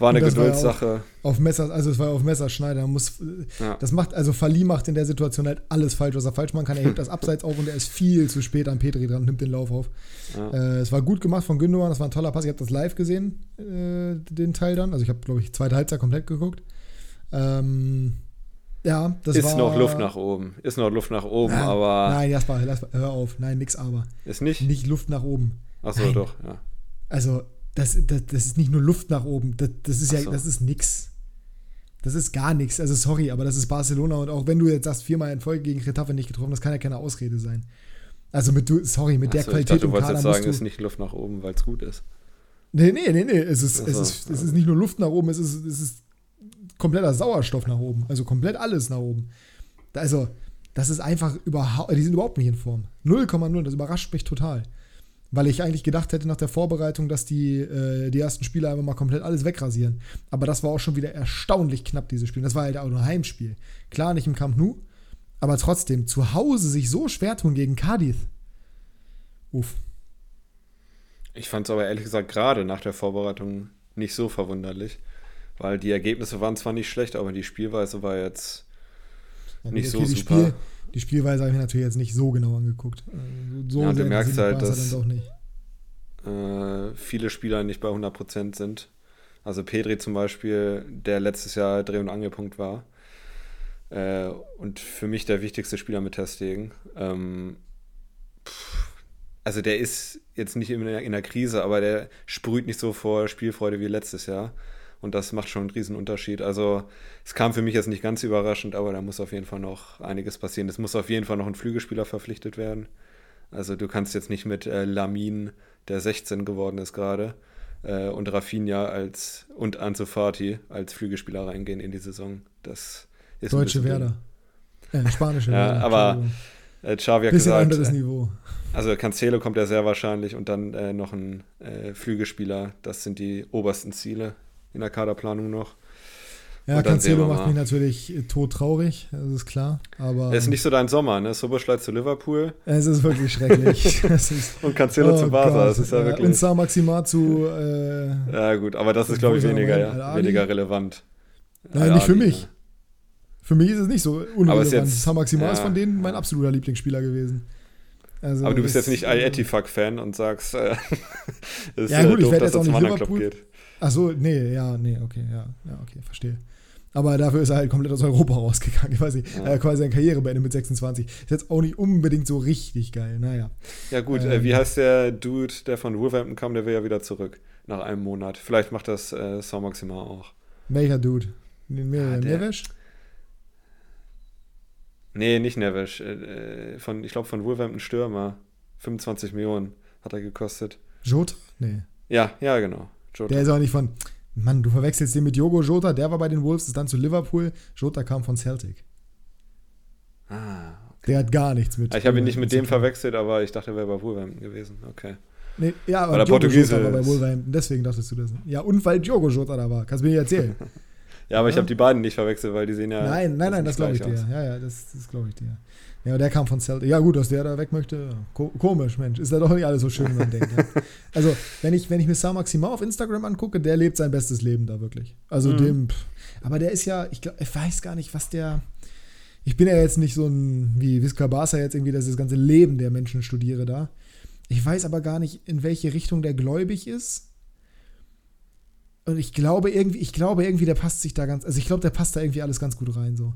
War eine Geduldssache. War auf, Messer, also es war auf Messerschneider. Muss, ja. Das macht, also Fali macht in der Situation halt alles falsch, was er falsch machen kann. Er hebt das Abseits auf und er ist viel zu spät an Petri dran und nimmt den Lauf auf. Ja. Äh, es war gut gemacht von Gündogan, das war ein toller Pass. Ich habe das live gesehen, äh, den Teil dann. Also ich habe, glaube ich, zweite Halbzeit komplett geguckt. Ähm, ja, das ist war, noch Luft nach oben. Ist noch Luft nach oben, ja, aber. Nein, erstmal, hör auf. Nein, nix aber. Ist nicht? Nicht Luft nach oben. Achso, doch, ja. Also, das, das, das ist nicht nur Luft nach oben. Das, das ist ja, so. das ist nix. Das ist gar nichts. Also sorry, aber das ist Barcelona und auch wenn du jetzt sagst, viermal in Folge gegen Retafe nicht getroffen, das kann ja keine Ausrede sein. Also mit du, sorry, mit der so, Qualität ich dachte, du wolltest jetzt sagen, es ist nicht Luft nach oben, weil es gut ist. Nee, nee, nee, nee. Es ist, es, ist, es ist nicht nur Luft nach oben, es ist, es ist kompletter Sauerstoff nach oben. Also komplett alles nach oben. Also, das ist einfach überhaupt, die sind überhaupt nicht in Form. 0,0, das überrascht mich total weil ich eigentlich gedacht hätte nach der Vorbereitung, dass die, äh, die ersten Spiele einfach mal komplett alles wegrasieren. Aber das war auch schon wieder erstaunlich knapp, dieses Spiel. Das war halt auch nur ein Heimspiel. Klar, nicht im Camp Nou, aber trotzdem, zu Hause sich so schwer tun gegen Cardiff. Uff. Ich fand es aber ehrlich gesagt gerade nach der Vorbereitung nicht so verwunderlich, weil die Ergebnisse waren zwar nicht schlecht, aber die Spielweise war jetzt ja, nicht okay, so super. Spiel, die Spielweise habe ich mir natürlich jetzt nicht so genau angeguckt. So ja, du merkst halt, dass äh, viele Spieler nicht bei 100% sind. Also Pedri zum Beispiel, der letztes Jahr Dreh- und Angelpunkt war. Äh, und für mich der wichtigste Spieler mit Testegen. Ähm, also der ist jetzt nicht in der, in der Krise, aber der sprüht nicht so vor Spielfreude wie letztes Jahr. Und das macht schon einen riesen Unterschied. Also es kam für mich jetzt nicht ganz überraschend, aber da muss auf jeden Fall noch einiges passieren. Es muss auf jeden Fall noch ein Flügelspieler verpflichtet werden. Also du kannst jetzt nicht mit äh, Lamin, der 16 geworden ist gerade, äh, und Rafinha als und Ansu Fati als Flügelspieler reingehen in die Saison. Das ist Deutsche Werder. Äh, spanische ja, Werder. Aber äh, Xavi hat gesagt, anderes Niveau. Also Cancelo kommt ja sehr wahrscheinlich und dann äh, noch ein äh, Flügelspieler. Das sind die obersten Ziele in der Kaderplanung noch. Ja, Cancelo macht mich natürlich äh, todtraurig, das ist klar. Aber es ist nicht so dein Sommer, ne? Soboschleit zu Liverpool. Es ist wirklich schrecklich. ist, und Cancelo oh zu Barca, das ist ja, ja wirklich. Und Sa Maxima zu. Äh, ja, gut, aber das ist, glaube ich, weniger, ja, weniger relevant. Nein, nicht für mich. Für mich ist es nicht so unrelevant. Sa Maxima ja, ist von denen mein absoluter Lieblingsspieler gewesen. Also aber du bist jetzt nicht Al-Etifak-Fan und sagst, äh, es ja, gut, doof, ich werde jetzt auch nicht Liverpool. Geht. Ach so, nee, ja, nee, okay, ja, ja, okay, verstehe. Aber dafür ist er halt komplett aus Europa rausgegangen. Ich weiß nicht, ja. hat quasi seine Karriere beendet mit 26. Ist jetzt auch nicht unbedingt so richtig geil, naja. Ja, gut, äh, ähm, wie heißt der Dude, der von Wolverhampton kam, der will ja wieder zurück nach einem Monat. Vielleicht macht das äh, Saint Maximin auch. Welcher Dude? Mir, ah, Neves? Nee, nicht Neves. Äh, von, ich glaube, von Wolverhampton Stürmer. 25 Millionen hat er gekostet. Jota? Nee. Ja, ja, genau. Jota. Der ist auch nicht von. Mann, du verwechselst den mit Jogo Jota, der war bei den Wolves, ist dann zu Liverpool. Jota kam von Celtic. Ah, okay. Der hat gar nichts mit. Ich habe ihn nicht mit dem verwechselt, aber ich dachte, er wäre bei Wolverhampton gewesen. Okay. Nee, ja, aber der Portugiese war bei Wolverhampton, deswegen dachtest du das. Ja, und weil Diogo Jota da war. Kannst du mir nicht erzählen. ja, aber ja? ich habe die beiden nicht verwechselt, weil die sehen ja. Nein, nein, nein, das glaube ich dir. Ja, ja, das, das glaube ich dir. Ja, der kam von Celtic. Ja, gut, dass der da weg möchte. Ko komisch, Mensch. Ist ja doch nicht alles so schön, wie man denkt. Ja. Also, wenn ich, wenn ich mir Sam Maxima auf Instagram angucke, der lebt sein bestes Leben da wirklich. Also, mhm. dem. Pff. Aber der ist ja, ich, glaub, ich weiß gar nicht, was der. Ich bin ja jetzt nicht so ein, wie Visca Barca jetzt irgendwie, dass ich das ganze Leben der Menschen studiere da. Ich weiß aber gar nicht, in welche Richtung der gläubig ist. Und ich glaube irgendwie, ich glaube irgendwie, der passt sich da ganz, also ich glaube, der passt da irgendwie alles ganz gut rein, so.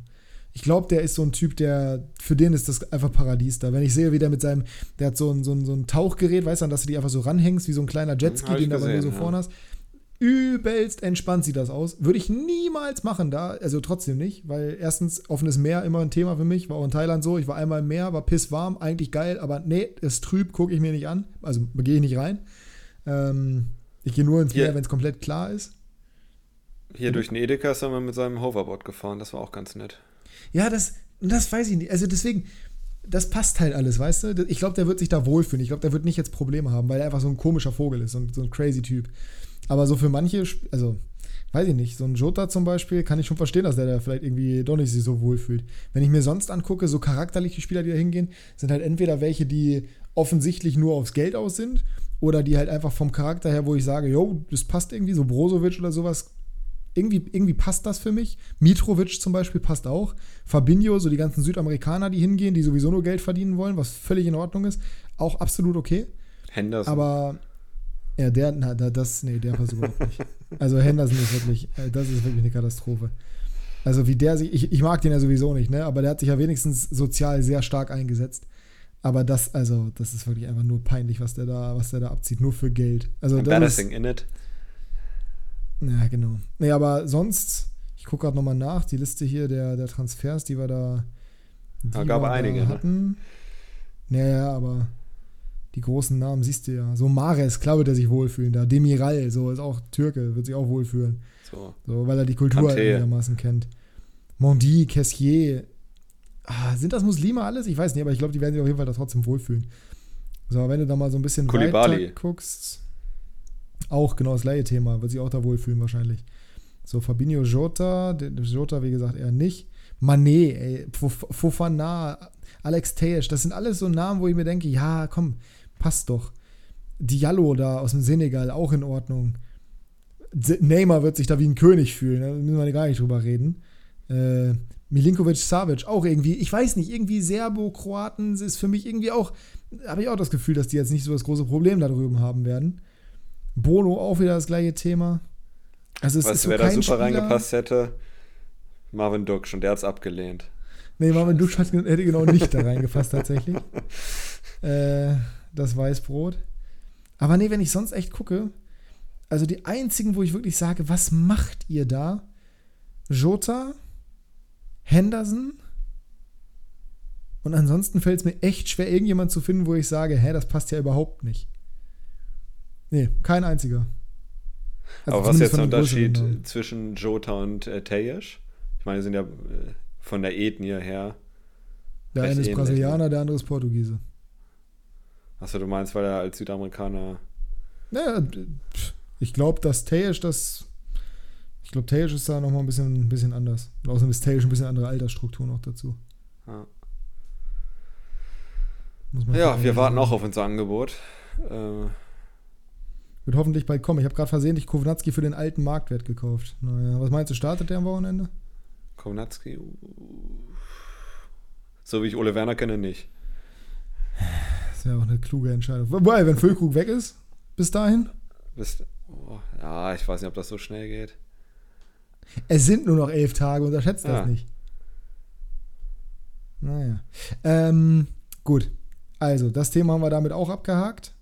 Ich glaube, der ist so ein Typ, der, für den ist das einfach Paradies da. Wenn ich sehe, wie der mit seinem, der hat so ein, so ein, so ein Tauchgerät, weißt du, dass du die einfach so ranhängst, wie so ein kleiner Jetski, den du aber nur so ja. vorne hast. Übelst entspannt sieht das aus. Würde ich niemals machen da, also trotzdem nicht, weil erstens offenes Meer immer ein Thema für mich, war auch in Thailand so. Ich war einmal im Meer, war pisswarm, eigentlich geil, aber nee, ist trüb, gucke ich mir nicht an. Also gehe ich nicht rein. Ähm, ich gehe nur ins Meer, wenn es komplett klar ist. Hier durch den Edeka ist er mal mit seinem Hoverboard gefahren, das war auch ganz nett. Ja, das, das weiß ich nicht. Also deswegen, das passt halt alles, weißt du? Ich glaube, der wird sich da wohlfühlen. Ich glaube, der wird nicht jetzt Probleme haben, weil er einfach so ein komischer Vogel ist und so ein crazy Typ. Aber so für manche, also weiß ich nicht, so ein Jota zum Beispiel, kann ich schon verstehen, dass der da vielleicht irgendwie doch nicht sich so wohlfühlt. Wenn ich mir sonst angucke, so charakterliche Spieler, die da hingehen, sind halt entweder welche, die offensichtlich nur aufs Geld aus sind oder die halt einfach vom Charakter her, wo ich sage, jo, das passt irgendwie, so Brozovic oder sowas, irgendwie, irgendwie passt das für mich. Mitrovic zum Beispiel passt auch. Fabinho, so die ganzen Südamerikaner, die hingehen, die sowieso nur Geld verdienen wollen, was völlig in Ordnung ist, auch absolut okay. Henderson. Aber ja, der, na, das, nee, der passt überhaupt nicht. Also Henderson ist wirklich, äh, das ist wirklich eine Katastrophe. Also wie der sich, ich, ich mag den ja sowieso nicht, ne? Aber der hat sich ja wenigstens sozial sehr stark eingesetzt. Aber das, also, das ist wirklich einfach nur peinlich, was der da, was der da abzieht, nur für Geld. Also Embarrassing in it. Ja, genau. Nee, aber sonst, ich gucke gerade nochmal nach, die Liste hier der, der Transfers, die wir da, die da gab wir einige, da ne? hatten. Ne? Ja, aber die großen Namen siehst du ja. So Mares, klar wird er sich wohlfühlen da. Demiral, so ist auch Türke, wird sich auch wohlfühlen. So. so weil er die Kultur halt einigermaßen kennt. Mondi, Kessier. Ah, sind das Muslime alles? Ich weiß nicht, aber ich glaube, die werden sich auf jeden Fall da trotzdem wohlfühlen. So, wenn du da mal so ein bisschen Kulibali. weiter guckst. Auch genau das gleiche Thema, wird sich auch da wohlfühlen wahrscheinlich. So, Fabinho Jota, Jota, wie gesagt, eher nicht. Mané, ey, Fofana, Alex Tejesch, das sind alles so Namen, wo ich mir denke, ja, komm, passt doch. Diallo da aus dem Senegal, auch in Ordnung. Neymar wird sich da wie ein König fühlen, da müssen wir gar nicht drüber reden. Äh, Milinkovic Savic, auch irgendwie, ich weiß nicht, irgendwie Serbo-Kroaten ist für mich irgendwie auch, habe ich auch das Gefühl, dass die jetzt nicht so das große Problem da drüben haben werden. Bono auch wieder das gleiche Thema. Also es weißt ist so wer da super Spieler. reingepasst hätte? Marvin Duksch und der hat es abgelehnt. Nee, Marvin Duksch hätte genau nicht da reingefasst tatsächlich. Äh, das Weißbrot. Aber nee, wenn ich sonst echt gucke, also die einzigen, wo ich wirklich sage, was macht ihr da? Jota, Henderson und ansonsten fällt es mir echt schwer, irgendjemand zu finden, wo ich sage, hä, das passt ja überhaupt nicht. Nee, kein einziger. Also Aber was ist jetzt der Unterschied zwischen Jota und äh, Tejesch? Ich meine, sind ja äh, von der Ethnie her. Der eine ist Brasilianer, ne? der andere ist Portugiese. Achso, du meinst, weil er als Südamerikaner. Naja, ich glaube, dass Tejesch das. Ich glaube, Tejesch ist da nochmal ein bisschen, ein bisschen anders. Und außerdem ist Tejesch ein bisschen andere Altersstruktur noch dazu. Ja, ja wir warten auch auf unser Angebot. Äh, wird hoffentlich bald kommen. Ich habe gerade versehentlich Kovnatski für den alten Marktwert gekauft. Naja, was meinst du, startet der am Wochenende? Kovnatski? So wie ich Ole Werner kenne, nicht. Das wäre auch eine kluge Entscheidung. Wobei, wenn Füllkrug weg ist, bis dahin? Bis, oh, ja, ich weiß nicht, ob das so schnell geht. Es sind nur noch elf Tage, unterschätzt ja. das nicht. Naja. Ähm, gut. Also, das Thema haben wir damit auch abgehakt.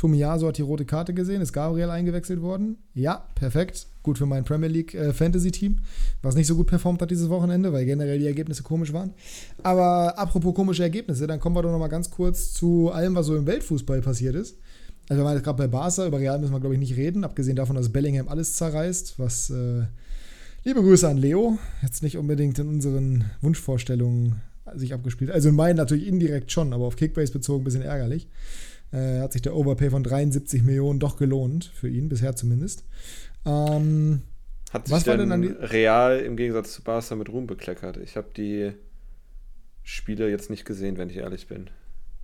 Tomiyasu hat die rote Karte gesehen, ist Gabriel eingewechselt worden. Ja, perfekt. Gut für mein Premier League äh, Fantasy Team, was nicht so gut performt hat dieses Wochenende, weil generell die Ergebnisse komisch waren. Aber apropos komische Ergebnisse, dann kommen wir doch noch mal ganz kurz zu allem, was so im Weltfußball passiert ist. Also wir waren jetzt gerade bei Barca, über Real müssen wir glaube ich nicht reden, abgesehen davon, dass Bellingham alles zerreißt, was äh, liebe Grüße an Leo, jetzt nicht unbedingt in unseren Wunschvorstellungen sich abgespielt. Also in meinen natürlich indirekt schon, aber auf Kickbase bezogen ein bisschen ärgerlich. Äh, hat sich der Overpay von 73 Millionen doch gelohnt, für ihn, bisher zumindest. Ähm, hat sich was denn, denn Real im Gegensatz zu Barca mit Ruhm bekleckert? Ich habe die Spiele jetzt nicht gesehen, wenn ich ehrlich bin.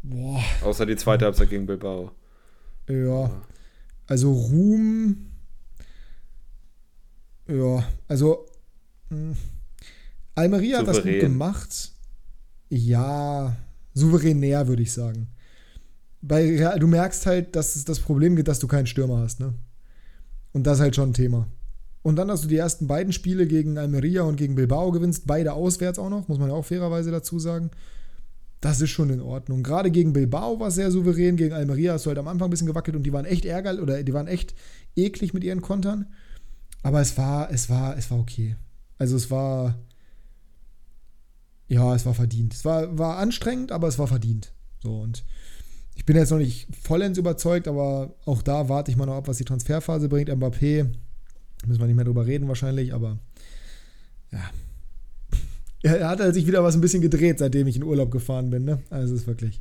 Boah. Außer die zweite Halbzeit gegen Bilbao. Ja. Also Ruhm. Ja, also. Hm, Almeria hat das gut gemacht. Ja, souveränär, würde ich sagen. Bei Real, du merkst halt, dass es das Problem gibt, dass du keinen Stürmer hast, ne? Und das ist halt schon ein Thema. Und dann, dass du die ersten beiden Spiele gegen Almeria und gegen Bilbao gewinnst, beide auswärts auch noch, muss man ja auch fairerweise dazu sagen. Das ist schon in Ordnung. Gerade gegen Bilbao war es sehr souverän, gegen Almeria hast du halt am Anfang ein bisschen gewackelt und die waren echt ärgerlich oder die waren echt eklig mit ihren Kontern. Aber es war, es war, es war okay. Also es war, ja, es war verdient. Es war, war anstrengend, aber es war verdient. So, und ich bin jetzt noch nicht vollends überzeugt, aber auch da warte ich mal noch ab, was die Transferphase bringt. Mbappé, müssen wir nicht mehr drüber reden wahrscheinlich, aber ja. Er hat halt sich wieder was ein bisschen gedreht, seitdem ich in Urlaub gefahren bin, ne? Also es ist wirklich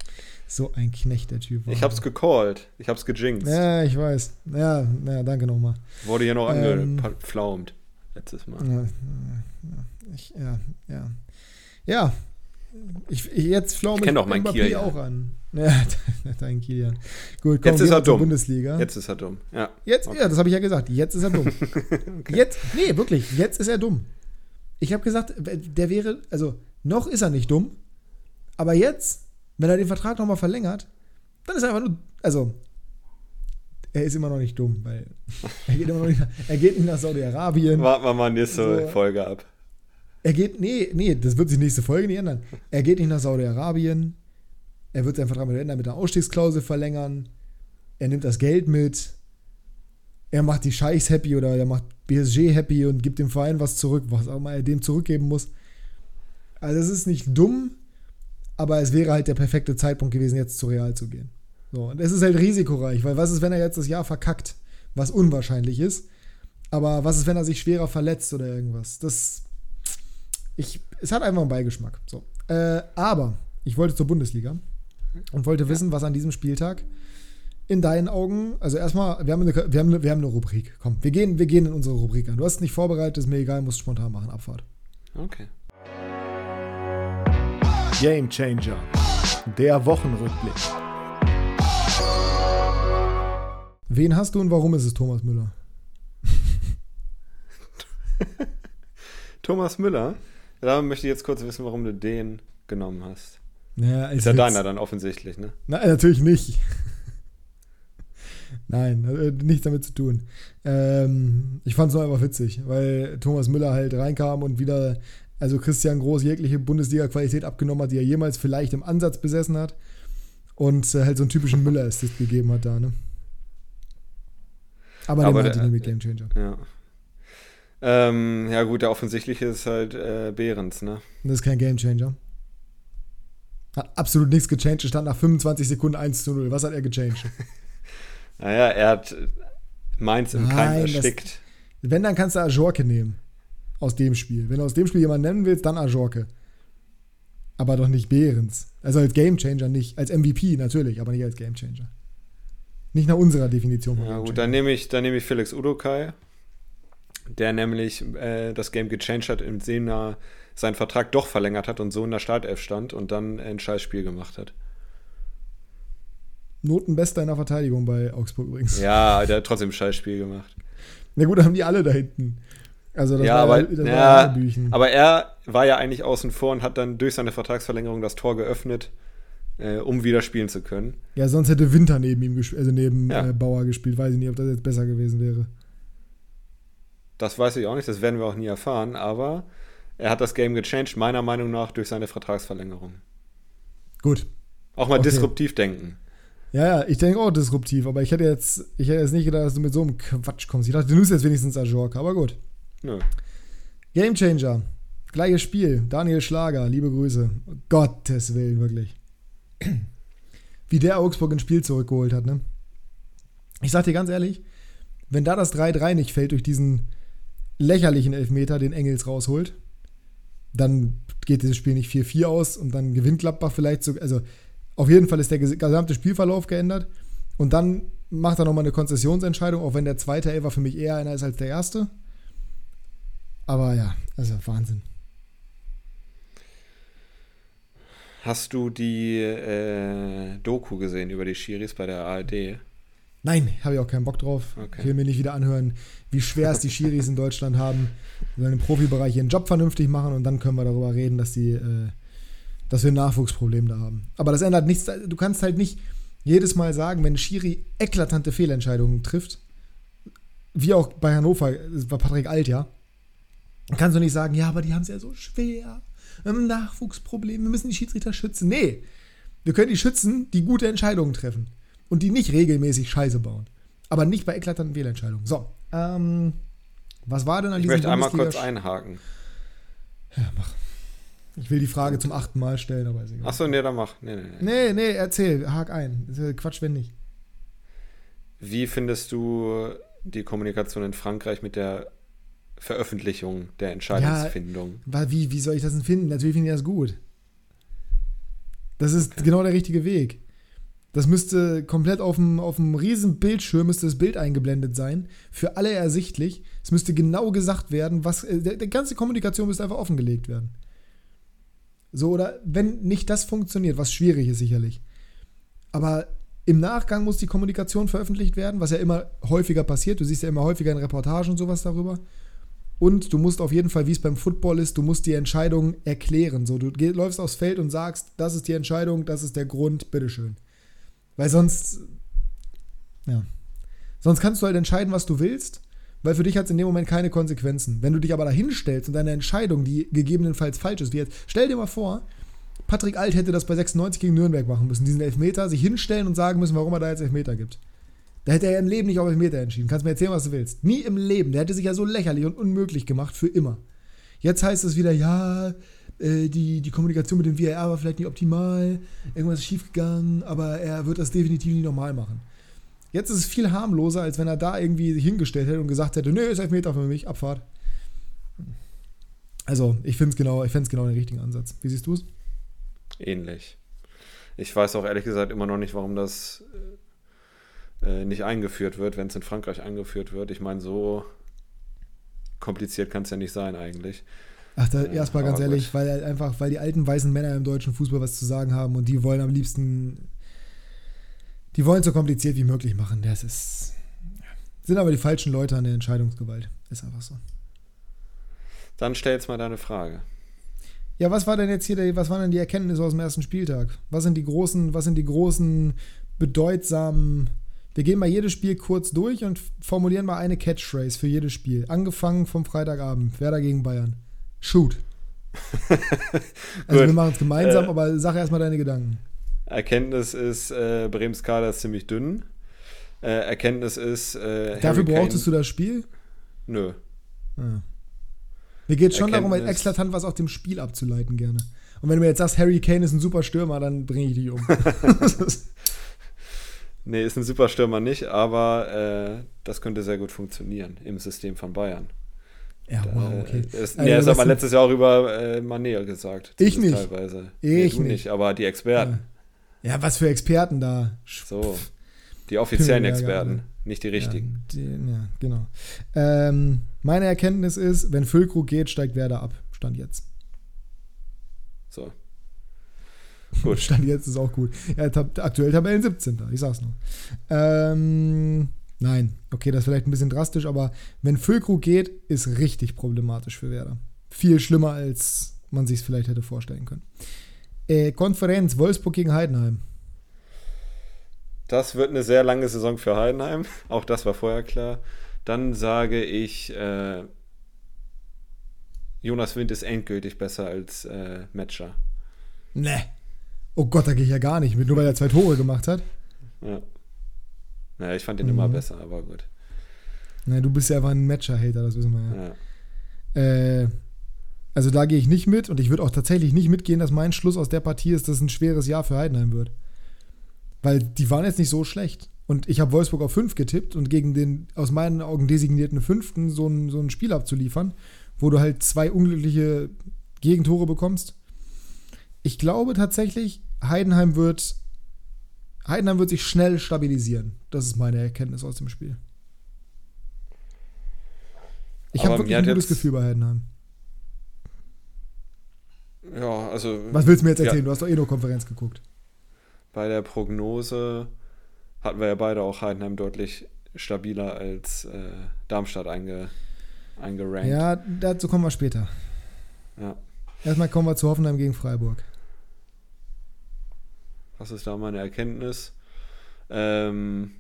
so ein Knecht, der Typ. War. Ich hab's gecallt. Ich hab's gejinxt. Ja, ich weiß. Ja, ja danke nochmal. Wurde hier noch ähm, angepflaumt. Letztes Mal. Ja, ich, ja, ja. Ja, ich, jetzt flaue mich doch Mbappé Kiel, auch an. Ja, dein Kilian. Gut, komm, jetzt ist er dumm. Bundesliga. Jetzt ist er dumm. Ja, jetzt, okay. ja das habe ich ja gesagt. Jetzt ist er dumm. okay. Jetzt, nee, wirklich, jetzt ist er dumm. Ich habe gesagt, der wäre, also noch ist er nicht dumm, aber jetzt, wenn er den Vertrag nochmal verlängert, dann ist er einfach nur, also er ist immer noch nicht dumm, weil er geht immer noch nicht, er geht nicht nach Saudi-Arabien. Warten wir mal nächste so. Folge ab. Er geht, nee, nee, das wird sich nächste Folge nicht ändern. Er geht nicht nach Saudi-Arabien. Er wird seinen Vertrag mit ändern, mit einer Ausstiegsklausel verlängern. Er nimmt das Geld mit. Er macht die Scheiß happy oder er macht BSG happy und gibt dem Verein was zurück, was auch mal er dem zurückgeben muss. Also es ist nicht dumm, aber es wäre halt der perfekte Zeitpunkt gewesen, jetzt zu Real zu gehen. So, und es ist halt risikoreich, weil was ist, wenn er jetzt das Jahr verkackt, was unwahrscheinlich ist. Aber was ist, wenn er sich schwerer verletzt oder irgendwas? Das ich, es hat einfach einen Beigeschmack. So. Äh, aber ich wollte zur Bundesliga und wollte wissen, was an diesem Spieltag in deinen Augen, also erstmal, wir haben eine, wir haben eine, wir haben eine Rubrik. Komm, wir gehen, wir gehen in unsere Rubrik an. Du hast es nicht vorbereitet, ist mir egal, musst spontan machen, Abfahrt. Okay. Game Changer. Der Wochenrückblick. Wen hast du und warum ist es Thomas Müller? Thomas Müller? Da möchte ich jetzt kurz wissen, warum du den genommen hast. Ja, ist ja deiner dann offensichtlich, ne? Nein, natürlich nicht. Nein, äh, nichts damit zu tun. Ähm, ich fand es nur einfach witzig, weil Thomas Müller halt reinkam und wieder, also Christian Groß jegliche Bundesliga-Qualität abgenommen hat, die er jemals vielleicht im Ansatz besessen hat. Und äh, halt so einen typischen Müller-Assist gegeben hat da, ne? Aber, Aber den meinte ich nicht mit Game Changer. Ja. Ähm, ja, gut, der offensichtliche ist halt äh, Behrens, ne? Das ist kein Gamechanger. Hat absolut nichts gechanged. stand nach 25 Sekunden 1 zu 0. Was hat er gechanged? naja, er hat Mainz im Keim erstickt. Das, wenn, dann kannst du Ajorke nehmen. Aus dem Spiel. Wenn du aus dem Spiel jemanden nennen willst, dann Ajorke. Aber doch nicht Behrens. Also als Gamechanger nicht. Als MVP natürlich, aber nicht als Gamechanger. Nicht nach unserer Definition. Ja, gut, dann nehme ich, nehm ich Felix Udokai der nämlich äh, das Game gechanged hat, im Sinne seinen Vertrag doch verlängert hat und so in der Startelf stand und dann ein Scheißspiel gemacht hat. Notenbester in der Verteidigung bei Augsburg übrigens. Ja, der hat trotzdem ein Scheißspiel gemacht. Na gut, haben die alle da hinten. Also das ja, war aber, das ja, war aber er war ja eigentlich außen vor und hat dann durch seine Vertragsverlängerung das Tor geöffnet, äh, um wieder spielen zu können. Ja, sonst hätte Winter neben ihm gespielt, also neben ja. äh, Bauer gespielt. Weiß ich nicht, ob das jetzt besser gewesen wäre. Das weiß ich auch nicht, das werden wir auch nie erfahren, aber er hat das Game gechanged, meiner Meinung nach, durch seine Vertragsverlängerung. Gut. Auch mal okay. disruptiv denken. Ja, ja, ich denke auch disruptiv, aber ich hätte jetzt, ich hätte jetzt nicht gedacht, dass du mit so einem Quatsch kommst. Ich dachte, du nimmst jetzt wenigstens Ajorka, aber gut. Nö. Game Changer. Gleiches Spiel. Daniel Schlager, liebe Grüße. Gottes Willen, wirklich. Wie der Augsburg ins Spiel zurückgeholt hat, ne? Ich sag dir ganz ehrlich, wenn da das 3-3 nicht fällt durch diesen lächerlichen Elfmeter, den Engels rausholt, dann geht dieses Spiel nicht 4-4 aus und dann gewinnt Gladbach vielleicht so. Also auf jeden Fall ist der gesamte Spielverlauf geändert. Und dann macht er nochmal eine Konzessionsentscheidung, auch wenn der zweite Elfer für mich eher einer ist als der erste. Aber ja, also Wahnsinn. Hast du die äh, Doku gesehen über die Schiris bei der ARD? Nein, habe ich auch keinen Bock drauf. Okay. Ich will mir nicht wieder anhören, wie schwer es die Schiris in Deutschland haben. Sollen im Profibereich ihren Job vernünftig machen und dann können wir darüber reden, dass, die, äh, dass wir ein Nachwuchsproblem da haben. Aber das ändert nichts. Du kannst halt nicht jedes Mal sagen, wenn Schiri eklatante Fehlentscheidungen trifft, wie auch bei Hannover, das war Patrick Alt, ja, kannst du nicht sagen, ja, aber die haben es ja so schwer. Wir haben ein Nachwuchsproblem, wir müssen die Schiedsrichter schützen. Nee, wir können die schützen, die gute Entscheidungen treffen und die nicht regelmäßig Scheiße bauen. Aber nicht bei eklatanten Fehlentscheidungen. So, ähm, was war denn an ich diesem Ich möchte einmal kurz einhaken. Ja, mach. Ich will die Frage zum achten Mal stellen, aber ist egal. Achso, nee, dann mach. Nee, nee, nee. nee, nee erzähl, hak ein. Quatsch, wenn nicht. Wie findest du die Kommunikation in Frankreich mit der Veröffentlichung der Entscheidungsfindung? Ja, wie, wie soll ich das denn finden? Natürlich finde ich das gut. Das ist okay. genau der richtige Weg. Das müsste komplett auf dem, auf dem riesen Bildschirm müsste das Bild eingeblendet sein. Für alle ersichtlich. Es müsste genau gesagt werden, was. Die, die ganze Kommunikation müsste einfach offengelegt werden. So, oder wenn nicht das funktioniert, was schwierig ist sicherlich. Aber im Nachgang muss die Kommunikation veröffentlicht werden, was ja immer häufiger passiert. Du siehst ja immer häufiger in Reportagen und sowas darüber. Und du musst auf jeden Fall, wie es beim Football ist, du musst die Entscheidung erklären. So, du läufst aufs Feld und sagst, das ist die Entscheidung, das ist der Grund, bitteschön. Weil sonst, ja. Sonst kannst du halt entscheiden, was du willst, weil für dich hat es in dem Moment keine Konsequenzen. Wenn du dich aber da hinstellst und deine Entscheidung, die gegebenenfalls falsch ist, wie jetzt, stell dir mal vor, Patrick Alt hätte das bei 96 gegen Nürnberg machen müssen, diesen Elfmeter, sich hinstellen und sagen müssen, warum er da jetzt Elfmeter gibt. Da hätte er ja im Leben nicht auf Elfmeter entschieden. Kannst mir erzählen, was du willst. Nie im Leben. Der hätte sich ja so lächerlich und unmöglich gemacht für immer. Jetzt heißt es wieder, ja, äh, die, die Kommunikation mit dem VAR war vielleicht nicht optimal, irgendwas ist schiefgegangen, aber er wird das definitiv nicht normal machen. Jetzt ist es viel harmloser, als wenn er da irgendwie sich hingestellt hätte und gesagt hätte, nö, ist Elfmeter für mich, Abfahrt. Also, ich finde es genau, genau den richtigen Ansatz. Wie siehst du es? Ähnlich. Ich weiß auch ehrlich gesagt immer noch nicht, warum das äh, nicht eingeführt wird, wenn es in Frankreich eingeführt wird. Ich meine, so kompliziert kann es ja nicht sein eigentlich. Ach, da, erstmal ganz ehrlich, weil halt einfach, weil die alten weißen Männer im deutschen Fußball was zu sagen haben und die wollen am liebsten, die wollen es so kompliziert wie möglich machen. Das ist, sind aber die falschen Leute an der Entscheidungsgewalt. Ist einfach so. Dann stell jetzt mal deine Frage. Ja, was war denn jetzt hier, was waren denn die Erkenntnisse aus dem ersten Spieltag? Was sind die großen, was sind die großen, bedeutsamen wir gehen mal jedes Spiel kurz durch und formulieren mal eine Catchphrase für jedes Spiel. Angefangen vom Freitagabend. Werder gegen Bayern. Shoot. also wir machen es gemeinsam, äh, aber sag erstmal deine Gedanken. Erkenntnis ist, äh, Brems Kader ist ziemlich dünn. Äh, Erkenntnis ist. Äh, Dafür brauchtest du das Spiel? Nö. Ah. Mir geht es schon Erkenntnis. darum, eklatant was aus dem Spiel abzuleiten, gerne. Und wenn du mir jetzt sagst, Harry Kane ist ein super Stürmer, dann bringe ich dich um. nee, ist ein super Stürmer nicht, aber äh, das könnte sehr gut funktionieren im System von Bayern. Ja, wow, okay. Ist, also, ja, das hat man letztes Jahr auch über äh, Mané gesagt. Ich nicht. Teilweise. Ich nee, nicht. aber die Experten. Ja. ja. was für Experten da. So. Die offiziellen Experten, nicht die richtigen. Ja, die, ja genau. Ähm, meine Erkenntnis ist, wenn Füllkrug geht, steigt Werder ab. Stand jetzt. So. Gut. Stand jetzt ist auch gut. Ja, tab aktuell Tabellen 17. Ich sag's nur. Ähm. Nein, okay, das ist vielleicht ein bisschen drastisch, aber wenn Füllkrug geht, ist richtig problematisch für Werder. Viel schlimmer, als man sich es vielleicht hätte vorstellen können. Äh, Konferenz Wolfsburg gegen Heidenheim. Das wird eine sehr lange Saison für Heidenheim. Auch das war vorher klar. Dann sage ich, äh, Jonas Wind ist endgültig besser als äh, Matcher. Ne. Oh Gott, da gehe ich ja gar nicht mit, nur weil er zwei Tore gemacht hat. Ja. Naja, ich fand den mhm. immer besser, aber gut. Na, du bist ja einfach ein Matcher-Hater, das wissen wir ja. ja. Äh, also da gehe ich nicht mit und ich würde auch tatsächlich nicht mitgehen, dass mein Schluss aus der Partie ist, dass es ein schweres Jahr für Heidenheim wird. Weil die waren jetzt nicht so schlecht. Und ich habe Wolfsburg auf 5 getippt und gegen den aus meinen Augen designierten Fünften so ein, so ein Spiel abzuliefern, wo du halt zwei unglückliche Gegentore bekommst. Ich glaube tatsächlich, Heidenheim wird, Heidenheim wird sich schnell stabilisieren. Das ist meine Erkenntnis aus dem Spiel. Ich habe wirklich ein gutes Gefühl bei Heidenheim. Ja, also. Was willst du mir jetzt erzählen? Ja, du hast doch eh nur Konferenz geguckt. Bei der Prognose hatten wir ja beide auch Heidenheim deutlich stabiler als äh, Darmstadt einge, eingerankt. Ja, dazu kommen wir später. Ja. Erstmal kommen wir zu Hoffenheim gegen Freiburg. Was ist da meine Erkenntnis? Ähm,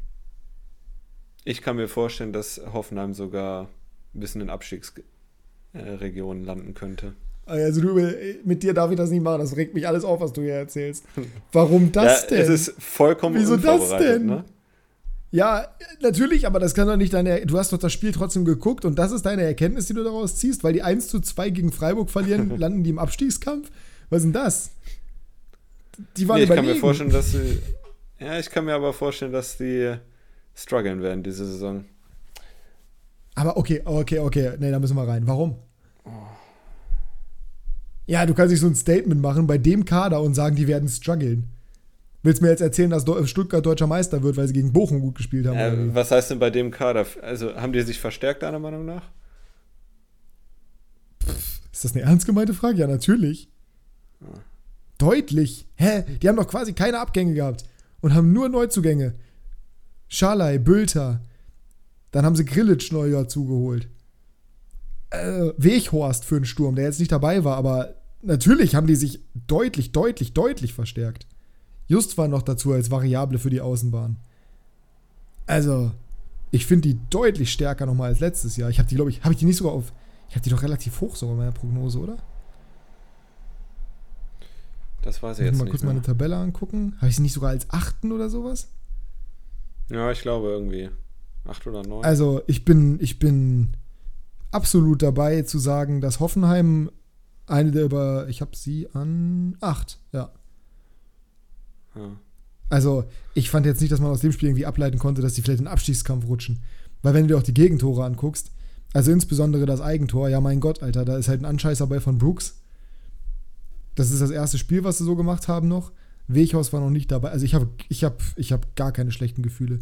ich kann mir vorstellen, dass Hoffenheim sogar ein bisschen in Abstiegsregionen landen könnte. Also du, mit dir darf ich das nicht machen. Das regt mich alles auf, was du hier erzählst. Warum das ja, denn? Es ist vollkommen Wieso das denn? Ne? Ja, natürlich, aber das kann doch nicht deine. Du hast doch das Spiel trotzdem geguckt und das ist deine Erkenntnis, die du daraus ziehst, weil die 1 zu 2 gegen Freiburg verlieren, landen die im Abstiegskampf? Was ist denn das? Die waren nee, ich überlegen. kann mir vorstellen, dass sie. Ja, ich kann mir aber vorstellen, dass die strugglen werden diese Saison. Aber okay, okay, okay. Nee, da müssen wir rein. Warum? Oh. Ja, du kannst nicht so ein Statement machen bei dem Kader und sagen, die werden strugglen. Willst du mir jetzt erzählen, dass Stuttgart deutscher Meister wird, weil sie gegen Bochum gut gespielt haben? Äh, was heißt denn bei dem Kader? Also haben die sich verstärkt, deiner Meinung nach? Pff, ist das eine ernst gemeinte Frage? Ja, natürlich. Ah. Deutlich. Hä? Die haben doch quasi keine Abgänge gehabt und haben nur Neuzugänge. Schalay, Bülter. Dann haben sie Grillitsch neu dazugeholt äh, Weghorst für einen Sturm, der jetzt nicht dabei war, aber natürlich haben die sich deutlich, deutlich, deutlich verstärkt. Just war noch dazu als Variable für die Außenbahn. Also, ich finde die deutlich stärker nochmal als letztes Jahr. Ich habe die, glaube ich, habe ich die nicht sogar auf. Ich habe die doch relativ hoch sogar in meiner Prognose, oder? Das weiß ich jetzt mal nicht. kurz mehr. meine Tabelle angucken. Habe ich sie nicht sogar als Achten oder sowas? Ja, ich glaube irgendwie. Acht oder neun. Also, ich bin, ich bin absolut dabei zu sagen, dass Hoffenheim eine der über, ich habe sie an acht, ja. ja. Also, ich fand jetzt nicht, dass man aus dem Spiel irgendwie ableiten konnte, dass die vielleicht in den Abstiegskampf rutschen. Weil wenn du dir auch die Gegentore anguckst, also insbesondere das Eigentor, ja mein Gott, Alter, da ist halt ein Anscheißer bei von Brooks. Das ist das erste Spiel, was sie so gemacht haben noch. Weghaus war noch nicht dabei. Also ich habe ich hab, ich hab gar keine schlechten Gefühle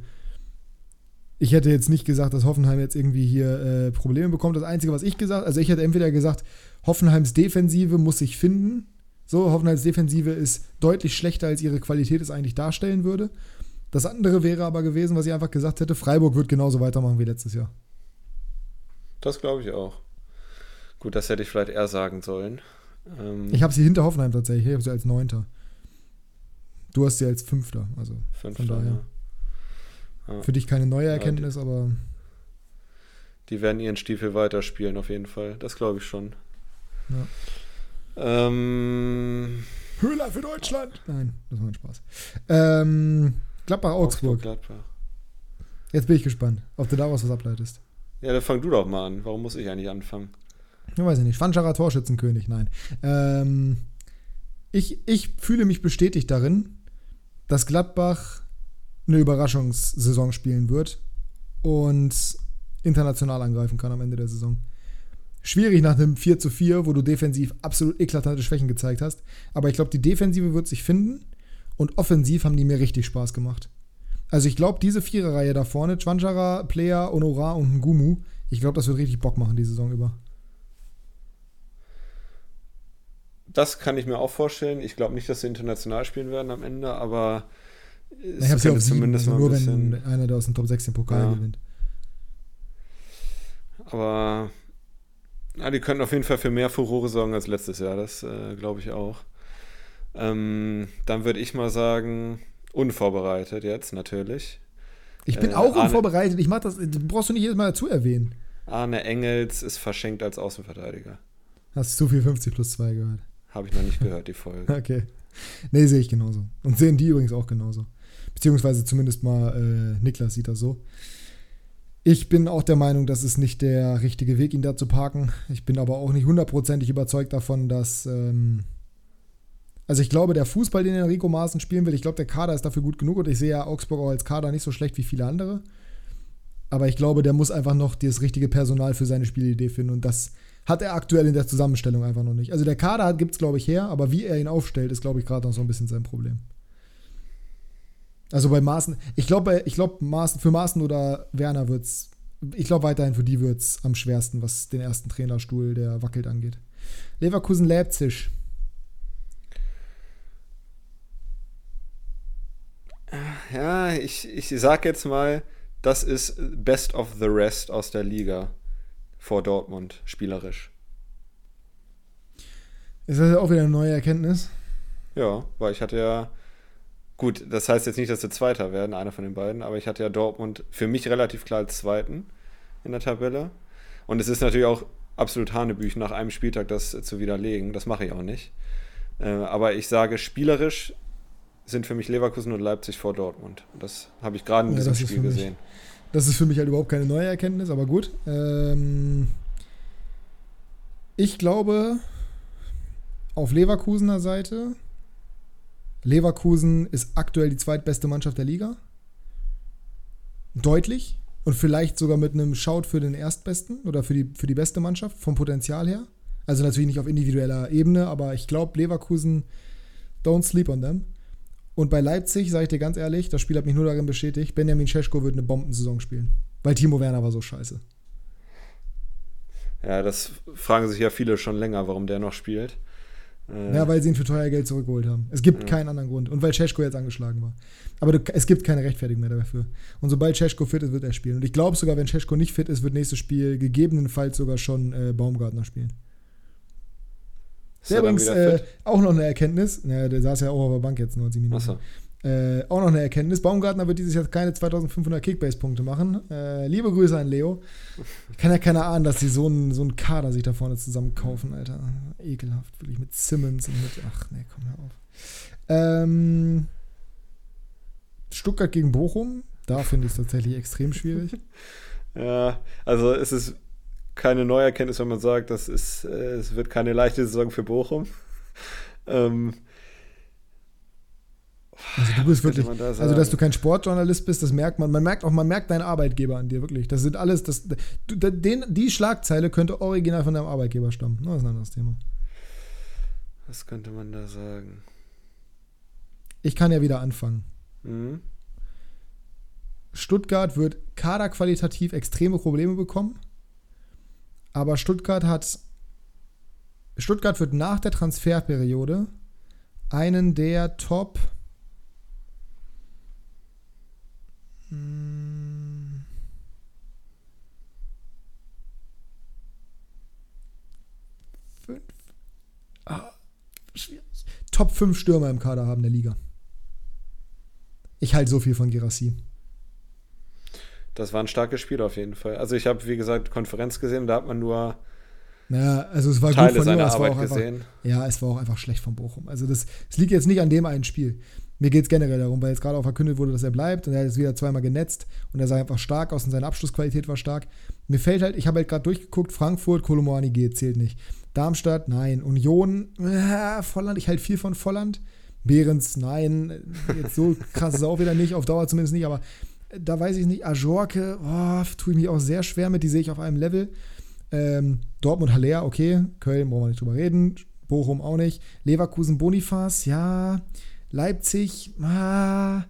ich hätte jetzt nicht gesagt, dass Hoffenheim jetzt irgendwie hier äh, Probleme bekommt. Das Einzige, was ich gesagt also ich hätte entweder gesagt, Hoffenheims Defensive muss sich finden. So, Hoffenheims Defensive ist deutlich schlechter, als ihre Qualität es eigentlich darstellen würde. Das andere wäre aber gewesen, was ich einfach gesagt hätte, Freiburg wird genauso weitermachen wie letztes Jahr. Das glaube ich auch. Gut, das hätte ich vielleicht eher sagen sollen. Ähm ich habe sie hinter Hoffenheim tatsächlich. Ich habe sie als Neunter. Du hast sie als Fünfter. Also Fünfter, von daher. Ja. Ja. Für dich keine neue Erkenntnis, die, aber. Die werden ihren Stiefel weiterspielen, auf jeden Fall. Das glaube ich schon. Ja. Ähm, Höhler für Deutschland! Nein, das war ein Spaß. Ähm, Gladbach-Augsburg. Gladbach. Jetzt bin ich gespannt, ob du daraus was ableitest. Ja, dann fang du doch mal an. Warum muss ich eigentlich anfangen? Ich weiß ich nicht. Fanschara Torschützenkönig, nein. Ähm, ich, ich fühle mich bestätigt darin, dass Gladbach eine Überraschungssaison spielen wird und international angreifen kann am Ende der Saison. Schwierig nach einem 4 zu 4, wo du defensiv absolut eklatante Schwächen gezeigt hast. Aber ich glaube, die Defensive wird sich finden und offensiv haben die mir richtig Spaß gemacht. Also ich glaube, diese Viererreihe da vorne, Chwanjara, Player, Honorar und Ngumu, ich glaube, das wird richtig Bock machen die Saison über. Das kann ich mir auch vorstellen. Ich glaube nicht, dass sie international spielen werden am Ende, aber ich habe sie auf zumindest sieben, also nur bisschen, wenn einer der aus dem Top 6 den Pokal ja. gewinnt. Aber ja, die könnten auf jeden Fall für mehr Furore sorgen als letztes Jahr, das äh, glaube ich auch. Ähm, dann würde ich mal sagen, unvorbereitet jetzt natürlich. Ich bin äh, auch Arne, unvorbereitet. Ich mach das, brauchst du nicht jedes Mal dazu erwähnen. Arne Engels ist verschenkt als Außenverteidiger. Hast du zu viel 50 plus 2 gehört? Habe ich noch nicht gehört, die Folge. okay. Nee, sehe ich genauso. Und sehen die übrigens auch genauso. Beziehungsweise zumindest mal äh, Niklas sieht das so. Ich bin auch der Meinung, das ist nicht der richtige Weg, ihn da zu parken. Ich bin aber auch nicht hundertprozentig überzeugt davon, dass. Ähm also, ich glaube, der Fußball, den Enrico Maaßen spielen will, ich glaube, der Kader ist dafür gut genug und ich sehe ja Augsburg auch als Kader nicht so schlecht wie viele andere. Aber ich glaube, der muss einfach noch das richtige Personal für seine Spielidee finden und das hat er aktuell in der Zusammenstellung einfach noch nicht. Also der Kader gibt es, glaube ich, her, aber wie er ihn aufstellt, ist, glaube ich, gerade noch so ein bisschen sein Problem. Also bei Maaßen, ich glaube, ich glaube, Maaßen, für Maaßen oder Werner wird es, ich glaube weiterhin für die wird es am schwersten, was den ersten Trainerstuhl, der wackelt, angeht. Leverkusen Leipzig. Ja, ich, ich sag jetzt mal, das ist Best of the Rest aus der Liga vor Dortmund, spielerisch. Ist das auch wieder eine neue Erkenntnis? Ja, weil ich hatte ja, gut, das heißt jetzt nicht, dass sie Zweiter werden, einer von den beiden, aber ich hatte ja Dortmund für mich relativ klar als Zweiten in der Tabelle. Und es ist natürlich auch absolut Hanebüch, nach einem Spieltag das zu widerlegen. Das mache ich auch nicht. Äh, aber ich sage, spielerisch sind für mich Leverkusen und Leipzig vor Dortmund. Das habe ich gerade in ja, diesem Spiel gesehen. Das ist für mich halt überhaupt keine neue Erkenntnis, aber gut. Ähm, ich glaube, auf Leverkusener Seite, Leverkusen ist aktuell die zweitbeste Mannschaft der Liga. Deutlich. Und vielleicht sogar mit einem Shout für den Erstbesten oder für die, für die beste Mannschaft vom Potenzial her. Also natürlich nicht auf individueller Ebene, aber ich glaube, Leverkusen, don't sleep on them. Und bei Leipzig, sage ich dir ganz ehrlich, das Spiel hat mich nur darin bestätigt, Benjamin Cesko wird eine Bombensaison spielen. Weil Timo Werner war so scheiße. Ja, das fragen sich ja viele schon länger, warum der noch spielt. Äh, ja, weil sie ihn für teuer Geld zurückgeholt haben. Es gibt ja. keinen anderen Grund. Und weil Cesko jetzt angeschlagen war. Aber du, es gibt keine Rechtfertigung mehr dafür. Und sobald Cesko fit ist, wird er spielen. Und ich glaube sogar, wenn Cesko nicht fit ist, wird nächstes Spiel gegebenenfalls sogar schon äh, Baumgartner spielen. Der übrigens äh, auch noch eine Erkenntnis. Naja, der saß ja auch auf der Bank jetzt 90 Minuten. Achso. Äh, auch noch eine Erkenntnis. Baumgartner wird dieses Jahr keine 2500 Kickbase-Punkte machen. Äh, liebe Grüße an Leo. Ich kann ja keiner ahnen, dass sie so einen so Kader sich da vorne zusammen kaufen, Alter. Ekelhaft, wirklich mit Simmons und mit. Ach nee, komm hör auf. Ähm, Stuttgart gegen Bochum. Da finde ich es tatsächlich extrem schwierig. ja, also es ist keine neue Erkenntnis, wenn man sagt, das ist, äh, es wird keine leichte Saison für Bochum. ähm, also du bist wirklich, also dass du kein Sportjournalist bist, das merkt man. Man merkt auch, man merkt deinen Arbeitgeber an dir wirklich. Das sind alles, das, den, die Schlagzeile könnte original von deinem Arbeitgeber stammen. Das ist ein anderes Thema. Was könnte man da sagen? Ich kann ja wieder anfangen. Mhm. Stuttgart wird kaderqualitativ extreme Probleme bekommen. Aber Stuttgart hat. Stuttgart wird nach der Transferperiode einen der Top. Hm, fünf. Ah, schwierig. Top 5 Stürmer im Kader haben der Liga. Ich halte so viel von Gerassi das war ein starkes Spiel auf jeden Fall. Also ich habe, wie gesagt, Konferenz gesehen, da hat man nur ja, also es war Teile gut von seiner Arbeit gesehen. Einfach, ja, es war auch einfach schlecht von Bochum. Also das, es liegt jetzt nicht an dem einen Spiel. Mir geht es generell darum, weil jetzt gerade auch verkündet wurde, dass er bleibt und er hat jetzt wieder zweimal genetzt und er sah einfach stark aus und seine Abschlussqualität war stark. Mir fällt halt, ich habe halt gerade durchgeguckt, Frankfurt, Kolomani geht, zählt nicht. Darmstadt, nein. Union, äh, Volland, ich halte viel von Volland. Behrens, nein. Jetzt so krass ist er auch wieder nicht, auf Dauer zumindest nicht, aber da weiß ich nicht, Ajorke, oh, tue ich mich auch sehr schwer mit, die sehe ich auf einem Level. Ähm, Dortmund, Haller, okay, Köln brauchen wir nicht drüber reden, Bochum auch nicht, Leverkusen, Bonifaz, ja, Leipzig, ah,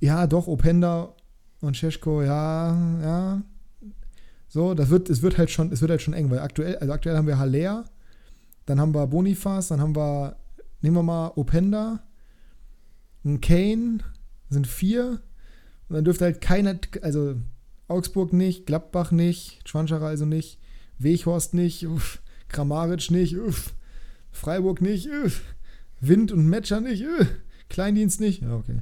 ja, doch, Openda und Scheschko, ja, ja. So, das wird, es wird halt schon, es wird halt schon eng, weil aktuell, also aktuell haben wir Haller, dann haben wir Bonifaz, dann haben wir, nehmen wir mal Openda, ein Kane, sind vier, und dann dürfte halt keiner, also Augsburg nicht, Gladbach nicht, Schwanschara also nicht, Weghorst nicht, uff, Kramaric nicht, uff, Freiburg nicht, uff, Wind und Metscher nicht, uff, Kleindienst nicht. Ja, okay.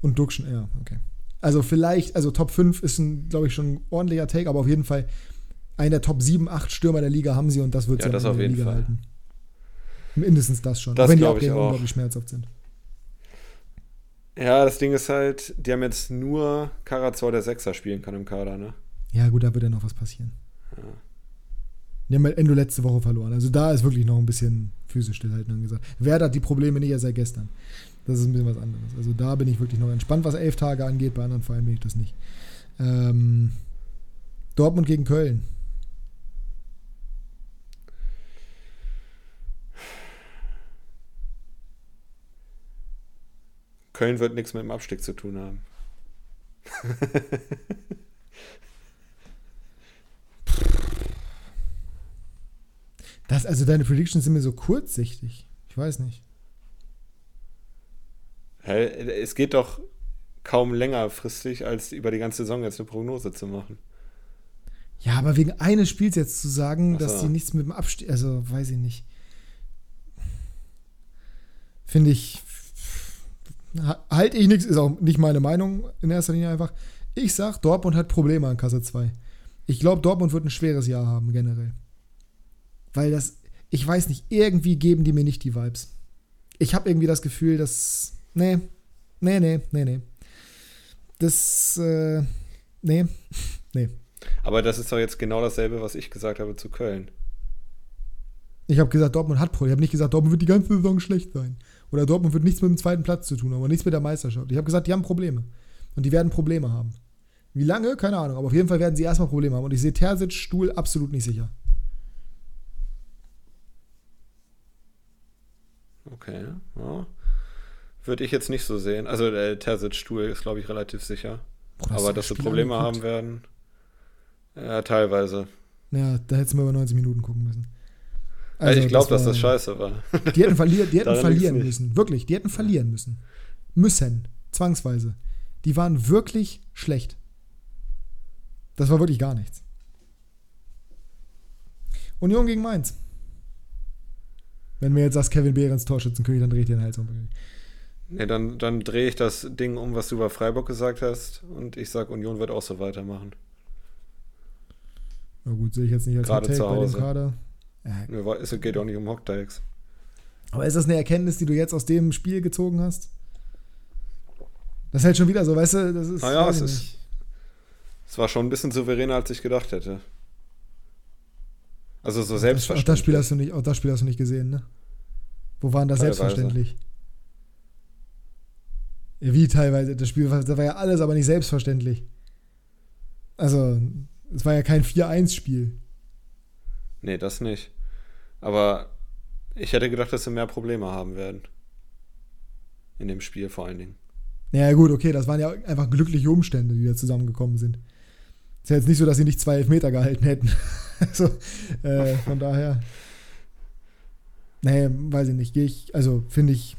Und Duxchen, ja, okay. Also vielleicht, also Top 5 ist ein, glaube ich, schon ein ordentlicher Take, aber auf jeden Fall einer der Top 7, 8 Stürmer der Liga haben sie und das wird sie ja, in der Liga Fall. halten. Mindestens das schon. Das wenn die Abgänge unglaublich schmerzhaft sind. Ja, das Ding ist halt, die haben jetzt nur Karazor, der Sechser spielen kann im Kader, ne? Ja, gut, da wird ja noch was passieren. Ja. Die haben halt Endo letzte Woche verloren. Also da ist wirklich noch ein bisschen physisch stillhalten angesagt. Werder hat die Probleme nicht erst seit gestern. Das ist ein bisschen was anderes. Also da bin ich wirklich noch entspannt, was elf Tage angeht. Bei anderen Vereinen bin ich das nicht. Ähm, Dortmund gegen Köln. Köln wird nichts mit dem Abstieg zu tun haben. das, also deine Predictions sind mir so kurzsichtig. Ich weiß nicht. Es geht doch kaum längerfristig, als über die ganze Saison jetzt eine Prognose zu machen. Ja, aber wegen eines Spiels jetzt zu sagen, so. dass die nichts mit dem Abstieg, also weiß ich nicht. Finde ich, halte ich nichts, ist auch nicht meine Meinung in erster Linie einfach. Ich sag, Dortmund hat Probleme an Kasse 2. Ich glaube, Dortmund wird ein schweres Jahr haben, generell. Weil das, ich weiß nicht, irgendwie geben die mir nicht die Vibes. Ich habe irgendwie das Gefühl, dass, nee, nee, nee, nee, nee. Das, äh, nee, nee. Aber das ist doch jetzt genau dasselbe, was ich gesagt habe zu Köln. Ich habe gesagt, Dortmund hat Probleme. Ich habe nicht gesagt, Dortmund wird die ganze Saison schlecht sein. Oder Dortmund wird nichts mit dem zweiten Platz zu tun haben, aber nichts mit der Meisterschaft. Ich habe gesagt, die haben Probleme. Und die werden Probleme haben. Wie lange? Keine Ahnung. Aber auf jeden Fall werden sie erstmal Probleme haben. Und ich sehe Terzic Stuhl absolut nicht sicher. Okay, ja. Würde ich jetzt nicht so sehen. Also der Terzic Stuhl ist, glaube ich, relativ sicher. Boah, aber dass sie Probleme haben werden, ja, teilweise. Ja, da hätten wir über 90 Minuten gucken müssen. Also, ich glaube, das dass das scheiße war. Die hätten, verli die hätten verlieren müssen. Wirklich, die hätten verlieren müssen. Müssen. Zwangsweise. Die waren wirklich schlecht. Das war wirklich gar nichts. Union gegen Mainz. Wenn mir jetzt sagst, Kevin Behrens Torschützenkönig, dann drehe ich den Hals um. Nee, dann, dann drehe ich das Ding um, was du über Freiburg gesagt hast, und ich sage, Union wird auch so weitermachen. Na gut, sehe ich jetzt nicht als Gerade Hause. bei dem Kader. Es geht auch nicht um Hocktakes. Aber ist das eine Erkenntnis, die du jetzt aus dem Spiel gezogen hast? Das ist halt schon wieder so, weißt du, das ist. Naja, es ist. Es war schon ein bisschen souveräner, als ich gedacht hätte. Also so selbstverständlich. Auch das Spiel hast du nicht, auch das Spiel hast du nicht gesehen, ne? Wo waren das selbstverständlich? Ja, wie teilweise? Das Spiel das war ja alles, aber nicht selbstverständlich. Also, es war ja kein 4-1-Spiel. Nee, das nicht. Aber ich hätte gedacht, dass sie mehr Probleme haben werden. In dem Spiel vor allen Dingen. Ja, gut, okay, das waren ja einfach glückliche Umstände, die da zusammengekommen sind. Ist ja jetzt nicht so, dass sie nicht zwei Elfmeter gehalten hätten. also, äh, von daher. Nee, weiß ich nicht. Gehe ich, also finde ich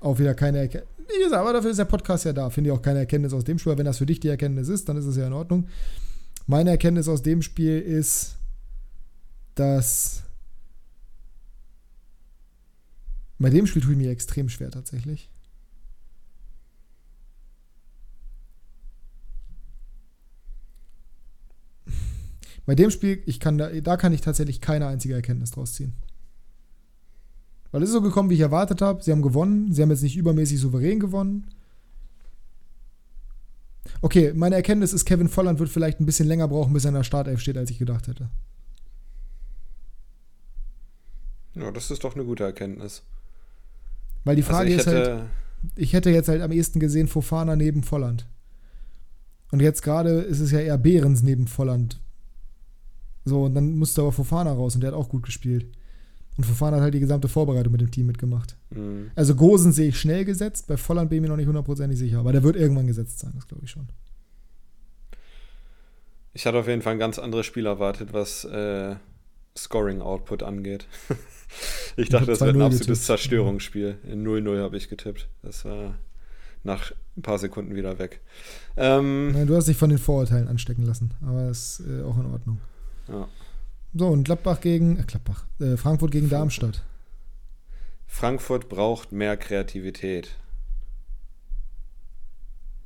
auch wieder keine Erkenntnis. Wie gesagt, aber dafür ist der Podcast ja da. Finde ich auch keine Erkenntnis aus dem Spiel. Wenn das für dich die Erkenntnis ist, dann ist es ja in Ordnung. Meine Erkenntnis aus dem Spiel ist, dass bei dem Spiel tue ich mir extrem schwer tatsächlich. Bei dem Spiel, ich kann da, da kann ich tatsächlich keine einzige Erkenntnis draus ziehen. Weil es ist so gekommen, wie ich erwartet habe. Sie haben gewonnen. Sie haben jetzt nicht übermäßig souverän gewonnen. Okay, meine Erkenntnis ist, Kevin Volland wird vielleicht ein bisschen länger brauchen, bis er in der Startelf steht, als ich gedacht hätte. Ja, das ist doch eine gute Erkenntnis. Weil die also Frage also ist halt, ich hätte jetzt halt am ehesten gesehen Fofana neben Volland. Und jetzt gerade ist es ja eher Behrens neben Volland. So, und dann musste aber Fofana raus und der hat auch gut gespielt. Und Fofana hat halt die gesamte Vorbereitung mit dem Team mitgemacht. Mhm. Also Gosen sehe ich schnell gesetzt, bei Volland bin ich mir noch nicht hundertprozentig sicher, aber der wird irgendwann gesetzt sein, das glaube ich schon. Ich hatte auf jeden Fall ein ganz anderes Spiel erwartet, was äh, Scoring-Output angeht. ich dachte, das wird ein absolutes getippt. Zerstörungsspiel. In 0-0 habe ich getippt. Das war nach ein paar Sekunden wieder weg. Ähm, Nein, du hast dich von den Vorurteilen anstecken lassen, aber das ist äh, auch in Ordnung. Ja. So, und Gladbach gegen, äh, Gladbach, äh, Frankfurt gegen Frankfurt. Darmstadt. Frankfurt braucht mehr Kreativität.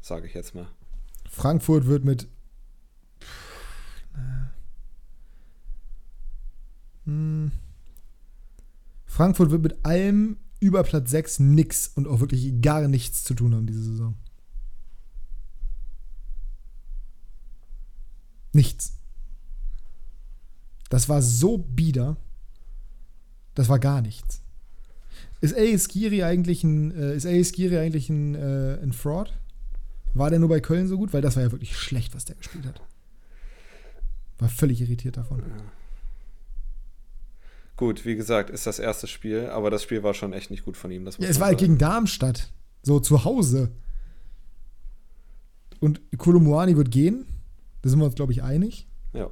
Sage ich jetzt mal. Frankfurt wird mit. Hm. Frankfurt wird mit allem über Platz 6 nix und auch wirklich gar nichts zu tun haben diese Saison. Nichts. Das war so bieder. Das war gar nichts. Ist A. Skiri eigentlich ein, äh, ist A. Skiri eigentlich ein, äh, ein Fraud? War der nur bei Köln so gut? Weil das war ja wirklich schlecht, was der gespielt hat. War völlig irritiert davon. Gut, wie gesagt, ist das erste Spiel, aber das Spiel war schon echt nicht gut von ihm. ja, es war halt gegen Darmstadt. So zu Hause. Und Kolumuani wird gehen. Da sind wir uns, glaube ich, einig. Ja.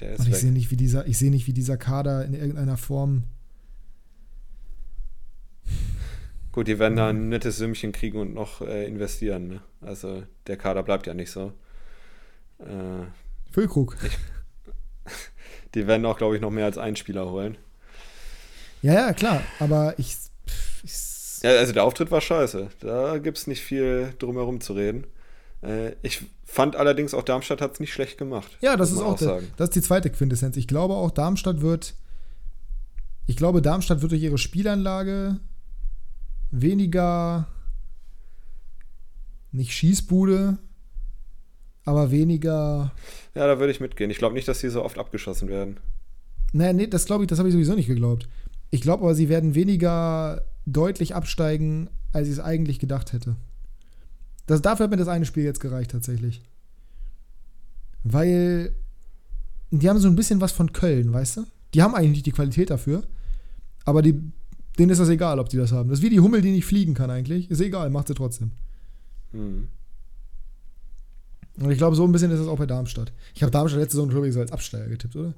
Der ist Und ich sehe nicht, wie dieser, ich sehe nicht, wie dieser Kader in irgendeiner Form. Gut, die werden da ein nettes Sümmchen kriegen und noch äh, investieren. Ne? Also der Kader bleibt ja nicht so. Äh, Füllkrug. Ich, die werden auch, glaube ich, noch mehr als einen Spieler holen. Ja, ja, klar. Aber ich, ich ja, also der Auftritt war scheiße. Da gibt es nicht viel drumherum zu reden. Äh, ich fand allerdings auch Darmstadt hat es nicht schlecht gemacht. Ja, das ist auch, auch der, das ist die zweite Quintessenz. Ich glaube auch Darmstadt wird, ich glaube Darmstadt wird durch ihre Spielanlage weniger nicht Schießbude, aber weniger. Ja, da würde ich mitgehen. Ich glaube nicht, dass sie so oft abgeschossen werden. Naja, nee, das glaube ich, das habe ich sowieso nicht geglaubt. Ich glaube aber, sie werden weniger deutlich absteigen, als ich es eigentlich gedacht hätte. Das, dafür hat mir das eine Spiel jetzt gereicht, tatsächlich. Weil die haben so ein bisschen was von Köln, weißt du? Die haben eigentlich nicht die Qualität dafür, aber die, denen ist das egal, ob die das haben. Das ist wie die Hummel, die nicht fliegen kann eigentlich. Ist egal, macht sie trotzdem. Hm. Und ich glaube, so ein bisschen ist es auch bei Darmstadt. Ich habe Darmstadt letzte Saison übrigens als Absteiger getippt, oder?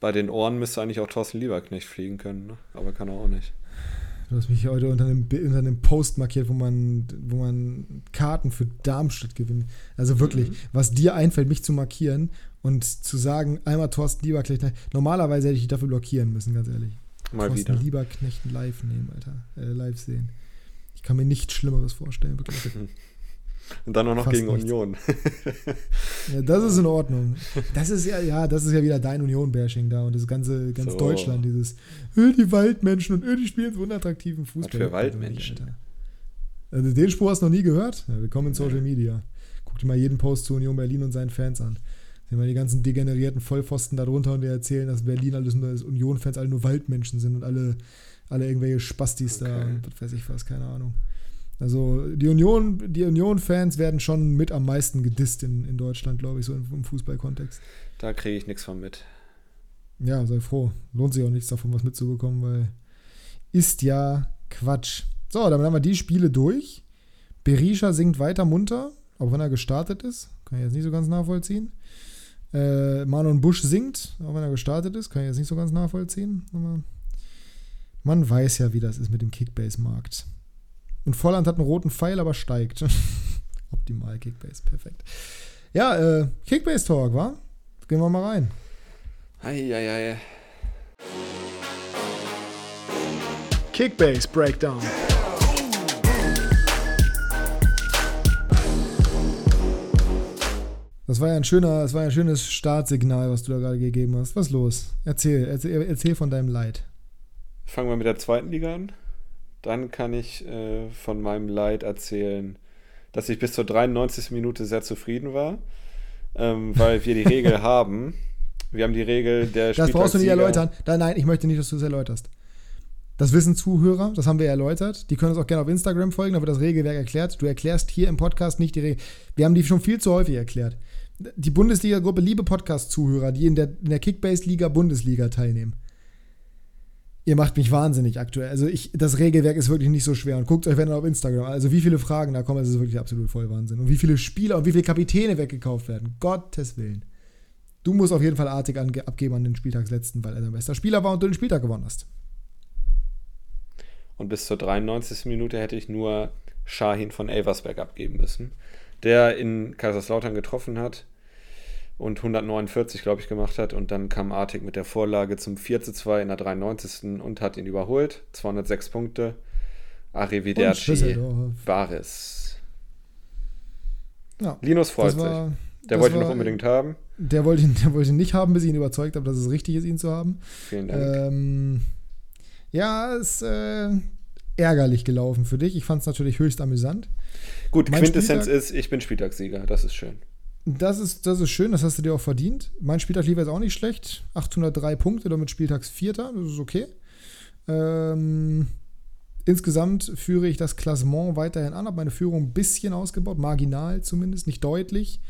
Bei den Ohren müsste eigentlich auch Thorsten Lieberknecht fliegen können, ne? aber kann er auch nicht. Du hast mich heute unter einem, unter einem Post markiert, wo man, wo man Karten für Darmstadt gewinnt. Also wirklich, mhm. was dir einfällt, mich zu markieren und zu sagen, einmal Thorsten Lieberknecht. Normalerweise hätte ich dich dafür blockieren müssen, ganz ehrlich. Mal Thorsten wieder. Lieberknecht live nehmen, Alter. Äh, live sehen. Ich kann mir nichts Schlimmeres vorstellen, wirklich. Und dann auch noch Fast gegen nichts. Union. ja, das ist in Ordnung. Das ist ja, ja, das ist ja wieder dein Union-Bashing da und das ganze, ganz so. Deutschland, dieses öh, die Waldmenschen und öh, die spielen so unattraktiven Fußball. Was für Waldmenschen? Also den Spruch hast du noch nie gehört? Ja, willkommen in Social Media. Guck dir mal jeden Post zu Union Berlin und seinen Fans an. Sehen wir die ganzen degenerierten Vollpfosten da drunter und die erzählen, dass Berlin alles nur Union-Fans alle nur Waldmenschen sind und alle, alle irgendwelche Spastis okay. da und was weiß ich was, keine Ahnung. Also die Union, die Union-Fans werden schon mit am meisten gedisst in, in Deutschland, glaube ich, so im, im Fußballkontext. Da kriege ich nichts von mit. Ja, sei froh. Lohnt sich auch nichts davon, was mitzubekommen, weil ist ja Quatsch. So, dann haben wir die Spiele durch. Berisha singt weiter munter, auch wenn er gestartet ist. Kann ich jetzt nicht so ganz nachvollziehen. Äh, Manon Busch singt, auch wenn er gestartet ist. Kann ich jetzt nicht so ganz nachvollziehen. Aber man weiß ja, wie das ist mit dem Kickbase-Markt. Und Volland hat einen roten Pfeil, aber steigt. Optimal, Kickbase, perfekt. Ja, äh, Kickbase Talk, wa? Gehen wir mal rein. Eieiei. Kickbase Breakdown. Das war ja ein schöner, das war ja ein schönes Startsignal, was du da gerade gegeben hast. Was ist los? Erzähl, erzähl, erzähl von deinem Leid. Fangen wir mit der zweiten Liga an. Dann kann ich äh, von meinem Leid erzählen, dass ich bis zur 93. Minute sehr zufrieden war, ähm, weil wir die Regel haben. Wir haben die Regel der Das brauchst du nicht erläutern. Nein, ich möchte nicht, dass du es erläuterst. Das wissen Zuhörer, das haben wir erläutert. Die können uns auch gerne auf Instagram folgen, da wird das Regelwerk erklärt. Du erklärst hier im Podcast nicht die Regel. Wir haben die schon viel zu häufig erklärt. Die Bundesliga-Gruppe, liebe Podcast-Zuhörer, die in der, in der Kickbase-Liga Bundesliga teilnehmen ihr macht mich wahnsinnig aktuell. Also ich, das Regelwerk ist wirklich nicht so schwer. Und guckt euch wenn auf Instagram. Also wie viele Fragen da kommen, das ist wirklich absolut voll Wahnsinn. Und wie viele Spieler und wie viele Kapitäne weggekauft werden. Gottes Willen. Du musst auf jeden Fall artig abgeben an den Spieltagsletzten, weil er dein bester Spieler war und du den Spieltag gewonnen hast. Und bis zur 93. Minute hätte ich nur Shahin von Elversberg abgeben müssen, der in Kaiserslautern getroffen hat und 149, glaube ich, gemacht hat. Und dann kam Artig mit der Vorlage zum 4 zu 2 in der 93. und hat ihn überholt. 206 Punkte. Arrivederci Baris. Ja, Linus freut war, sich. Der wollte ihn noch unbedingt haben. Der wollte, ihn, der wollte ihn nicht haben, bis ich ihn überzeugt habe, dass es richtig ist, ihn zu haben. Vielen Dank. Ähm, ja, ist äh, ärgerlich gelaufen für dich. Ich fand es natürlich höchst amüsant. Gut, mein Quintessenz Spieltag, ist, ich bin Spieltagssieger. Das ist schön. Das ist, das ist schön, das hast du dir auch verdient. Mein Spieltag lief jetzt auch nicht schlecht. 803 Punkte, damit Spieltagsvierter, das ist okay. Ähm, insgesamt führe ich das Klassement weiterhin an, habe meine Führung ein bisschen ausgebaut, marginal zumindest, nicht deutlich,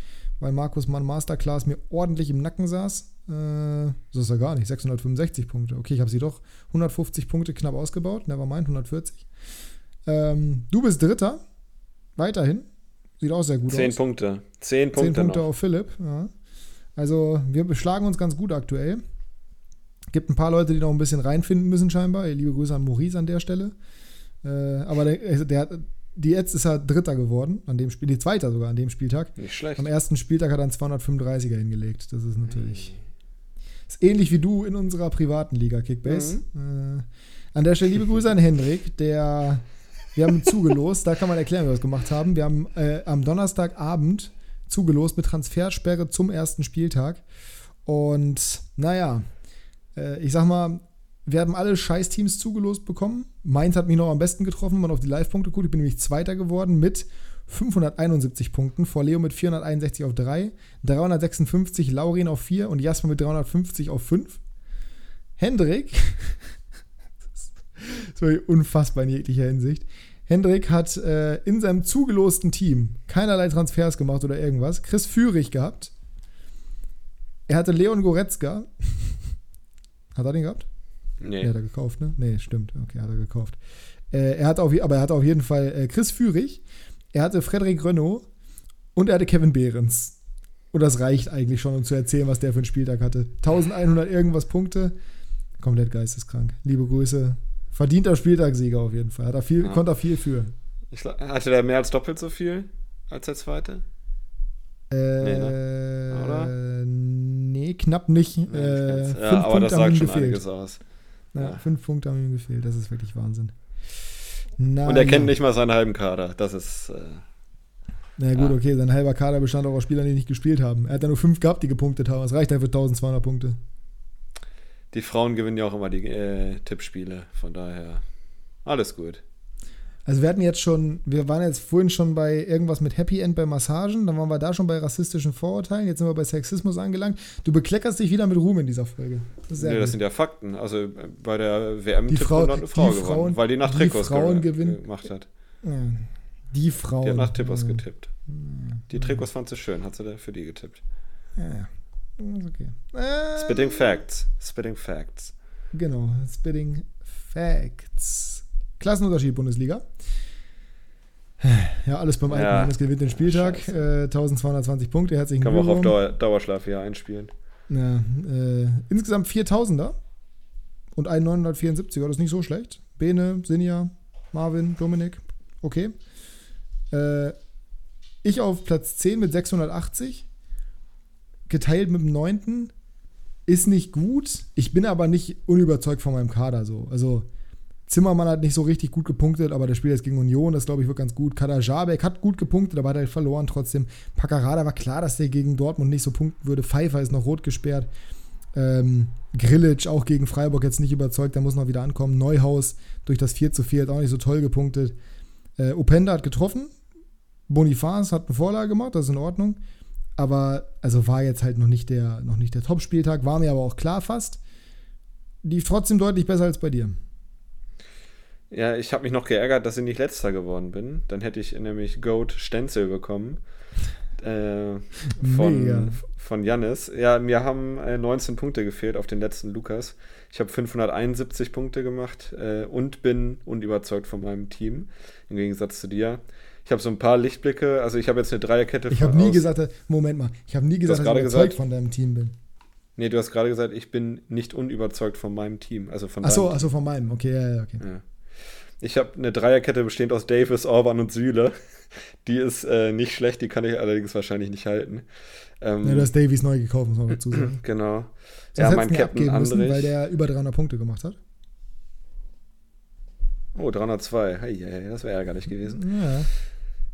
weil Markus Mann Masterclass mir ordentlich im Nacken saß. Äh, so ist er gar nicht. 665 Punkte. Okay, ich habe sie doch 150 Punkte knapp ausgebaut. Nevermind, 140. Ähm, du bist Dritter. Weiterhin. Sieht auch sehr gut Zehn aus. Punkte. Zehn Punkte. Zehn Punkte noch. auf Philipp. Ja. Also, wir beschlagen uns ganz gut aktuell. Gibt ein paar Leute, die noch ein bisschen reinfinden müssen, scheinbar. Liebe Grüße an Maurice an der Stelle. Äh, aber der, also der, die jetzt ist er Dritter geworden, an dem Spiel, die Zweiter sogar an dem Spieltag. Nicht schlecht. Am ersten Spieltag hat er einen 235er hingelegt. Das ist natürlich. Ist ähnlich wie du in unserer privaten Liga, Kickbase. Mhm. Äh, an der Stelle liebe Grüße an Hendrik, der. Wir haben zugelost, da kann man erklären, wie wir das gemacht haben. Wir haben äh, am Donnerstagabend zugelost mit Transfersperre zum ersten Spieltag. Und naja, äh, ich sag mal, wir haben alle Scheißteams zugelost bekommen. Mainz hat mich noch am besten getroffen, wenn man auf die Live-Punkte guckt. Ich bin nämlich Zweiter geworden mit 571 Punkten, vor Leo mit 461 auf 3, 356 Laurin auf 4 und Jasper mit 350 auf 5. Hendrik, das war unfassbar in jeglicher Hinsicht. Hendrik hat äh, in seinem zugelosten Team keinerlei Transfers gemacht oder irgendwas. Chris Führig gehabt. Er hatte Leon Goretzka. hat er den gehabt? Nee. Nee, hat er gekauft, ne? Nee, stimmt. Okay, hat er gekauft. Äh, er hat auf, aber er hatte auf jeden Fall äh, Chris Führig, er hatte Frederik Renault und er hatte Kevin Behrens. Und das reicht eigentlich schon, um zu erzählen, was der für einen Spieltag hatte. 1100 irgendwas Punkte. Komplett geisteskrank. Liebe Grüße. Verdienter Spieltagssieger auf jeden Fall. Hat er viel, ja. Konnte er viel für. Ich, hatte der mehr als doppelt so viel als der zweite? Äh, nee, ne? Oder? Nee, knapp nicht. Nee, äh, ja, aber Punkte das sagt schon gefehlt. einiges aus. Ja, ja. Fünf Punkte haben ihm gefehlt. Das ist wirklich Wahnsinn. Na, Und er kennt nicht mal seinen halben Kader. Das ist. Äh, na gut, ja. okay, sein halber Kader bestand auch aus Spielern, die nicht gespielt haben. Er hat ja nur fünf gehabt, die gepunktet haben. Das reicht ja für 1200 Punkte. Die Frauen gewinnen ja auch immer die äh, Tippspiele. Von daher alles gut. Also wir hatten jetzt schon, wir waren jetzt vorhin schon bei irgendwas mit Happy End bei Massagen, dann waren wir da schon bei rassistischen Vorurteilen, jetzt sind wir bei Sexismus angelangt. Du bekleckerst dich wieder mit Ruhm in dieser Folge. Das, nee, das sind ja Fakten. Also äh, bei der WM die Frau, hat eine Frau gewonnen, Frauen, weil die nach Trikots die Frauen gewinnen, gemacht hat. Die Frauen. Die hat nach Tippers getippt. Die Trikots fand sie schön, hat sie für die getippt. Ja, Okay. Äh, Spitting Facts. Spitting Facts. Genau, Spitting Facts. Klassenunterschied Bundesliga. Ja, alles beim alten ja. Hannes gewinnt den Spieltag. Äh, 1220 Punkte, herzlichen Glückwunsch. Kann man auch auf Dauer, Dauerschlaf hier einspielen. Ja, äh, insgesamt 4000er und ein 974er, das ist nicht so schlecht. Bene, Sinja, Marvin, Dominik, okay. Äh, ich auf Platz 10 mit 680, geteilt mit dem 9. Ist nicht gut. Ich bin aber nicht unüberzeugt von meinem Kader so. Also Zimmermann hat nicht so richtig gut gepunktet, aber der Spiel jetzt gegen Union, das glaube ich wird ganz gut. Kader Jabek hat gut gepunktet, aber hat halt verloren trotzdem. Paccarada war klar, dass der gegen Dortmund nicht so punkten würde. Pfeiffer ist noch rot gesperrt. Ähm, Grillitsch auch gegen Freiburg jetzt nicht überzeugt, der muss noch wieder ankommen. Neuhaus durch das 4 zu 4 hat auch nicht so toll gepunktet. Äh, Openda hat getroffen. Bonifaz hat eine Vorlage gemacht, das ist in Ordnung. Aber also war jetzt halt noch nicht der, noch nicht der Top-Spieltag, war mir aber auch klar fast. Lief trotzdem deutlich besser als bei dir. Ja, ich habe mich noch geärgert, dass ich nicht letzter geworden bin. Dann hätte ich nämlich Goat Stenzel bekommen. Äh, von, von Jannis. Ja, mir haben äh, 19 Punkte gefehlt auf den letzten Lukas. Ich habe 571 Punkte gemacht äh, und bin unüberzeugt von meinem Team, im Gegensatz zu dir. Ich habe so ein paar Lichtblicke, also ich habe jetzt eine Dreierkette. Ich habe nie gesagt, Moment mal, ich habe nie gesagt, dass ich überzeugt gesagt, von deinem Team bin. Nee, du hast gerade gesagt, ich bin nicht unüberzeugt von meinem Team. Also von Achso, achso, von meinem, okay, ja, ja, okay. Ja. Ich habe eine Dreierkette bestehend aus Davis, Orban und Süle. Die ist äh, nicht schlecht, die kann ich allerdings wahrscheinlich nicht halten. Ähm, ja, du hast Davies neu gekauft, muss man dazu sagen. genau. Sonst ja, mein Captain Andrich. Müssen, weil der über 300 Punkte gemacht hat. Oh, 302. Hey, hey, das wäre ärgerlich gewesen. Ja.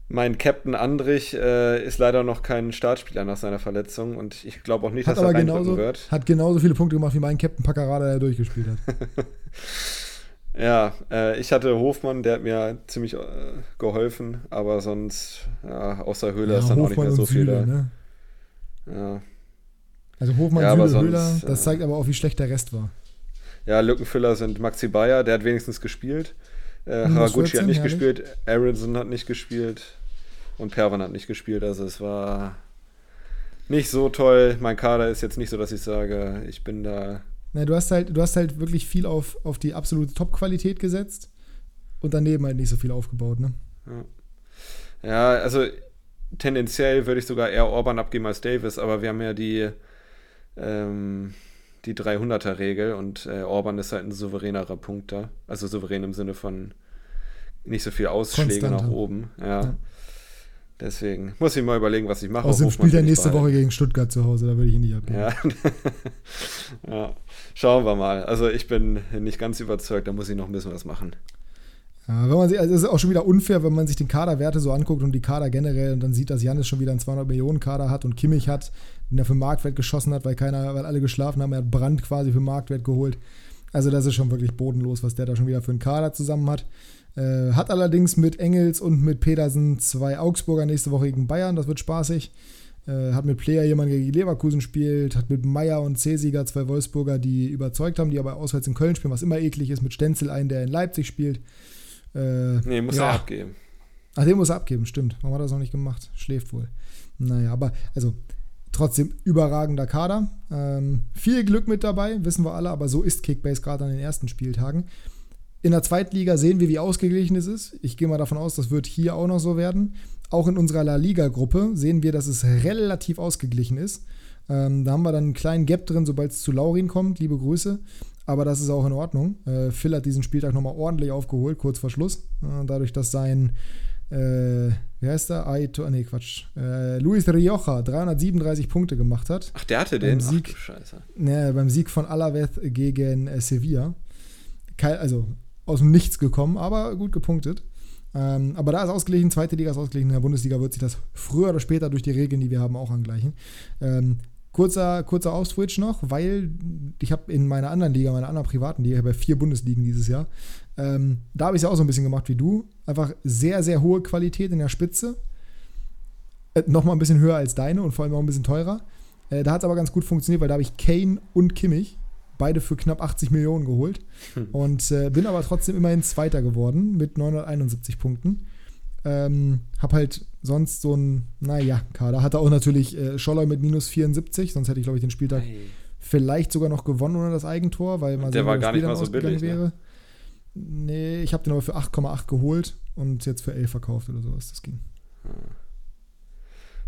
Mein Captain Andrich äh, ist leider noch kein Startspieler nach seiner Verletzung und ich glaube auch nicht, hat dass er genauso, wird. Hat genauso viele Punkte gemacht wie mein Captain Paccarada, der durchgespielt hat. Ja, äh, ich hatte Hofmann, der hat mir ziemlich äh, geholfen, aber sonst, ja, außer Höhler ja, ist dann Hofmann auch nicht mehr so viel da. Ne? Ja. Also Hofmann, ja, Süle, sonst, Höhler, das zeigt aber auch, wie schlecht der Rest war. Ja, Lückenfüller sind Maxi Bayer, der hat wenigstens gespielt. Äh, Haraguchi hat nicht gespielt, Aronson hat nicht gespielt und Perwan hat nicht gespielt. Also es war nicht so toll. Mein Kader ist jetzt nicht so, dass ich sage, ich bin da. Na, du hast halt, du hast halt wirklich viel auf, auf die absolute Top-Qualität gesetzt und daneben halt nicht so viel aufgebaut, ne? Ja, ja also tendenziell würde ich sogar eher Orban abgeben als Davis, aber wir haben ja die, ähm, die 300er-Regel und äh, Orban ist halt ein souveränerer Punkter. Also souverän im Sinne von nicht so viel Ausschläge Konstante. nach oben. Ja. ja. Deswegen muss ich mal überlegen, was ich mache. Außerdem spielt er nächste Woche gegen Stuttgart zu Hause, da würde ich ihn nicht abgeben. Ja. ja. Schauen wir mal. Also ich bin nicht ganz überzeugt, da muss ich noch ein bisschen was machen. Wenn man sich, also es ist auch schon wieder unfair, wenn man sich den Kaderwerte so anguckt und die Kader generell und dann sieht, dass Janis schon wieder einen 200 Millionen Kader hat und Kimmich hat, den er für Marktwert geschossen hat, weil keiner, weil alle geschlafen haben, er hat Brand quasi für Marktwert geholt. Also das ist schon wirklich bodenlos, was der da schon wieder für einen Kader zusammen hat. Äh, hat allerdings mit Engels und mit Pedersen zwei Augsburger nächste Woche gegen Bayern, das wird spaßig. Äh, hat mit Player jemand gegen Leverkusen spielt, hat mit Meier und Cesiger zwei Wolfsburger, die überzeugt haben, die aber auswärts in Köln spielen, was immer eklig ist, mit Stenzel einen, der in Leipzig spielt. Äh, nee, muss ja. er abgeben. Ach, den muss er abgeben, stimmt. Warum hat er das noch nicht gemacht? Schläft wohl. Naja, aber also trotzdem überragender Kader. Ähm, viel Glück mit dabei, wissen wir alle, aber so ist Kickbase gerade an den ersten Spieltagen. In der Zweitliga sehen wir, wie ausgeglichen es ist. Ich gehe mal davon aus, das wird hier auch noch so werden. Auch in unserer La Liga-Gruppe sehen wir, dass es relativ ausgeglichen ist. Ähm, da haben wir dann einen kleinen Gap drin, sobald es zu Laurin kommt. Liebe Grüße. Aber das ist auch in Ordnung. Äh, Phil hat diesen Spieltag nochmal ordentlich aufgeholt, kurz vor Schluss. Äh, dadurch, dass sein, äh, wie heißt der? Aito, nee, Quatsch. Äh, Luis Rioja 337 Punkte gemacht hat. Ach, der hatte den? Sieg, Ach, Scheiße. Ne, beim Sieg von Alavez gegen äh, Sevilla. Kein, also aus dem Nichts gekommen, aber gut gepunktet. Ähm, aber da ist ausgeglichen, zweite Liga ist ausgeglichen, in der Bundesliga wird sich das früher oder später durch die Regeln, die wir haben, auch angleichen. Ähm, Kurzer, kurzer Off-Switch noch, weil ich habe in meiner anderen Liga, meiner anderen privaten Liga, ich habe ja vier Bundesligen dieses Jahr, ähm, da habe ich es ja auch so ein bisschen gemacht wie du. Einfach sehr, sehr hohe Qualität in der Spitze. Äh, Nochmal ein bisschen höher als deine und vor allem auch ein bisschen teurer. Äh, da hat es aber ganz gut funktioniert, weil da habe ich Kane und Kimmich beide für knapp 80 Millionen geholt. Hm. Und äh, bin aber trotzdem immerhin Zweiter geworden mit 971 Punkten. Ähm, hab halt sonst so ein, naja, Kader. Hatte auch natürlich äh, Scholler mit minus 74, sonst hätte ich, glaube ich, den Spieltag hey. vielleicht sogar noch gewonnen ohne das Eigentor, weil man der sehen, war gar Spiel nicht mal so billig. Ne? Wäre. Ne? Nee, ich habe den aber für 8,8 geholt und jetzt für 11 verkauft oder sowas. Das ging. Hm.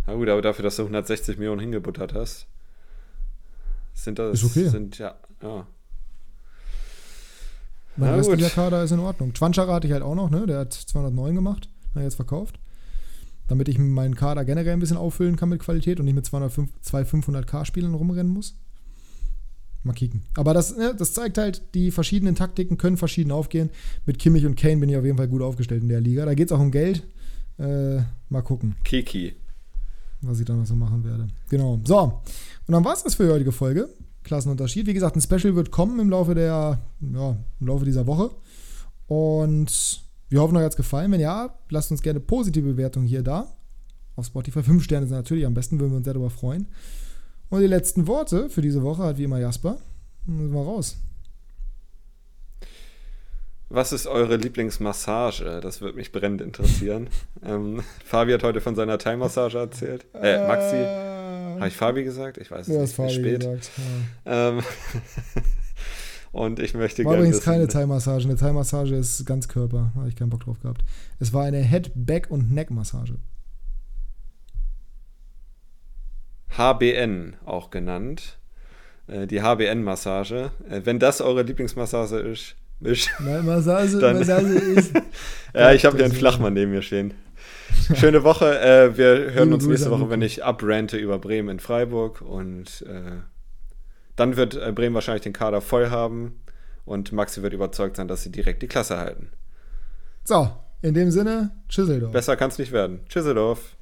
Na gut, aber dafür, dass du 160 Millionen hingebuttert hast, sind das. Ist okay. Sind, ja, ja. Mein restlicher Kader ist in Ordnung. Twanschara hatte ich halt auch noch, ne? Der hat 209 gemacht jetzt verkauft. Damit ich meinen Kader generell ein bisschen auffüllen kann mit Qualität und nicht mit 205, zwei 500k-Spielern rumrennen muss. Mal kicken. Aber das, ne, das zeigt halt, die verschiedenen Taktiken können verschieden aufgehen. Mit Kimmich und Kane bin ich auf jeden Fall gut aufgestellt in der Liga. Da geht es auch um Geld. Äh, mal gucken. Kiki. Was ich da noch so machen werde. Genau. So. Und dann war es das für die heutige Folge. Klassenunterschied. Wie gesagt, ein Special wird kommen im Laufe der, ja, im Laufe dieser Woche. Und wir hoffen, euch hat es gefallen. Wenn ja, lasst uns gerne positive Bewertungen hier da. Auf Spotify. Fünf Sterne sind natürlich am besten, würden wir uns sehr darüber freuen. Und die letzten Worte für diese Woche hat wie immer Jasper. Dann müssen wir raus. Was ist eure Lieblingsmassage? Das würde mich brennend interessieren. ähm, Fabi hat heute von seiner Thai-Massage erzählt. Äh, Maxi. Äh, Habe ich Fabi gesagt? Ich weiß es ja, nicht. Fabi spät. Gesagt, ja. ähm, Und ich möchte gerne. War übrigens keine Thai-Massage. Eine Thai-Massage ist ganz Körper. Habe ich keinen Bock drauf gehabt. Es war eine Head, Back und Neck-Massage. HBN auch genannt. Äh, die HBN-Massage. Äh, wenn das eure Lieblingsmassage ist, ist Nein, Massage, dann, Massage ist. ja, ich habe hier einen Flachmann neben mir stehen. Schöne Woche. Äh, wir hören uns nächste Woche, wenn ich abrante über Bremen in Freiburg und äh, dann wird äh, Bremen wahrscheinlich den Kader voll haben und Maxi wird überzeugt sein, dass sie direkt die Klasse halten. So, in dem Sinne, Tschüsseldorf. Besser kann es nicht werden. Tschüsseldorf.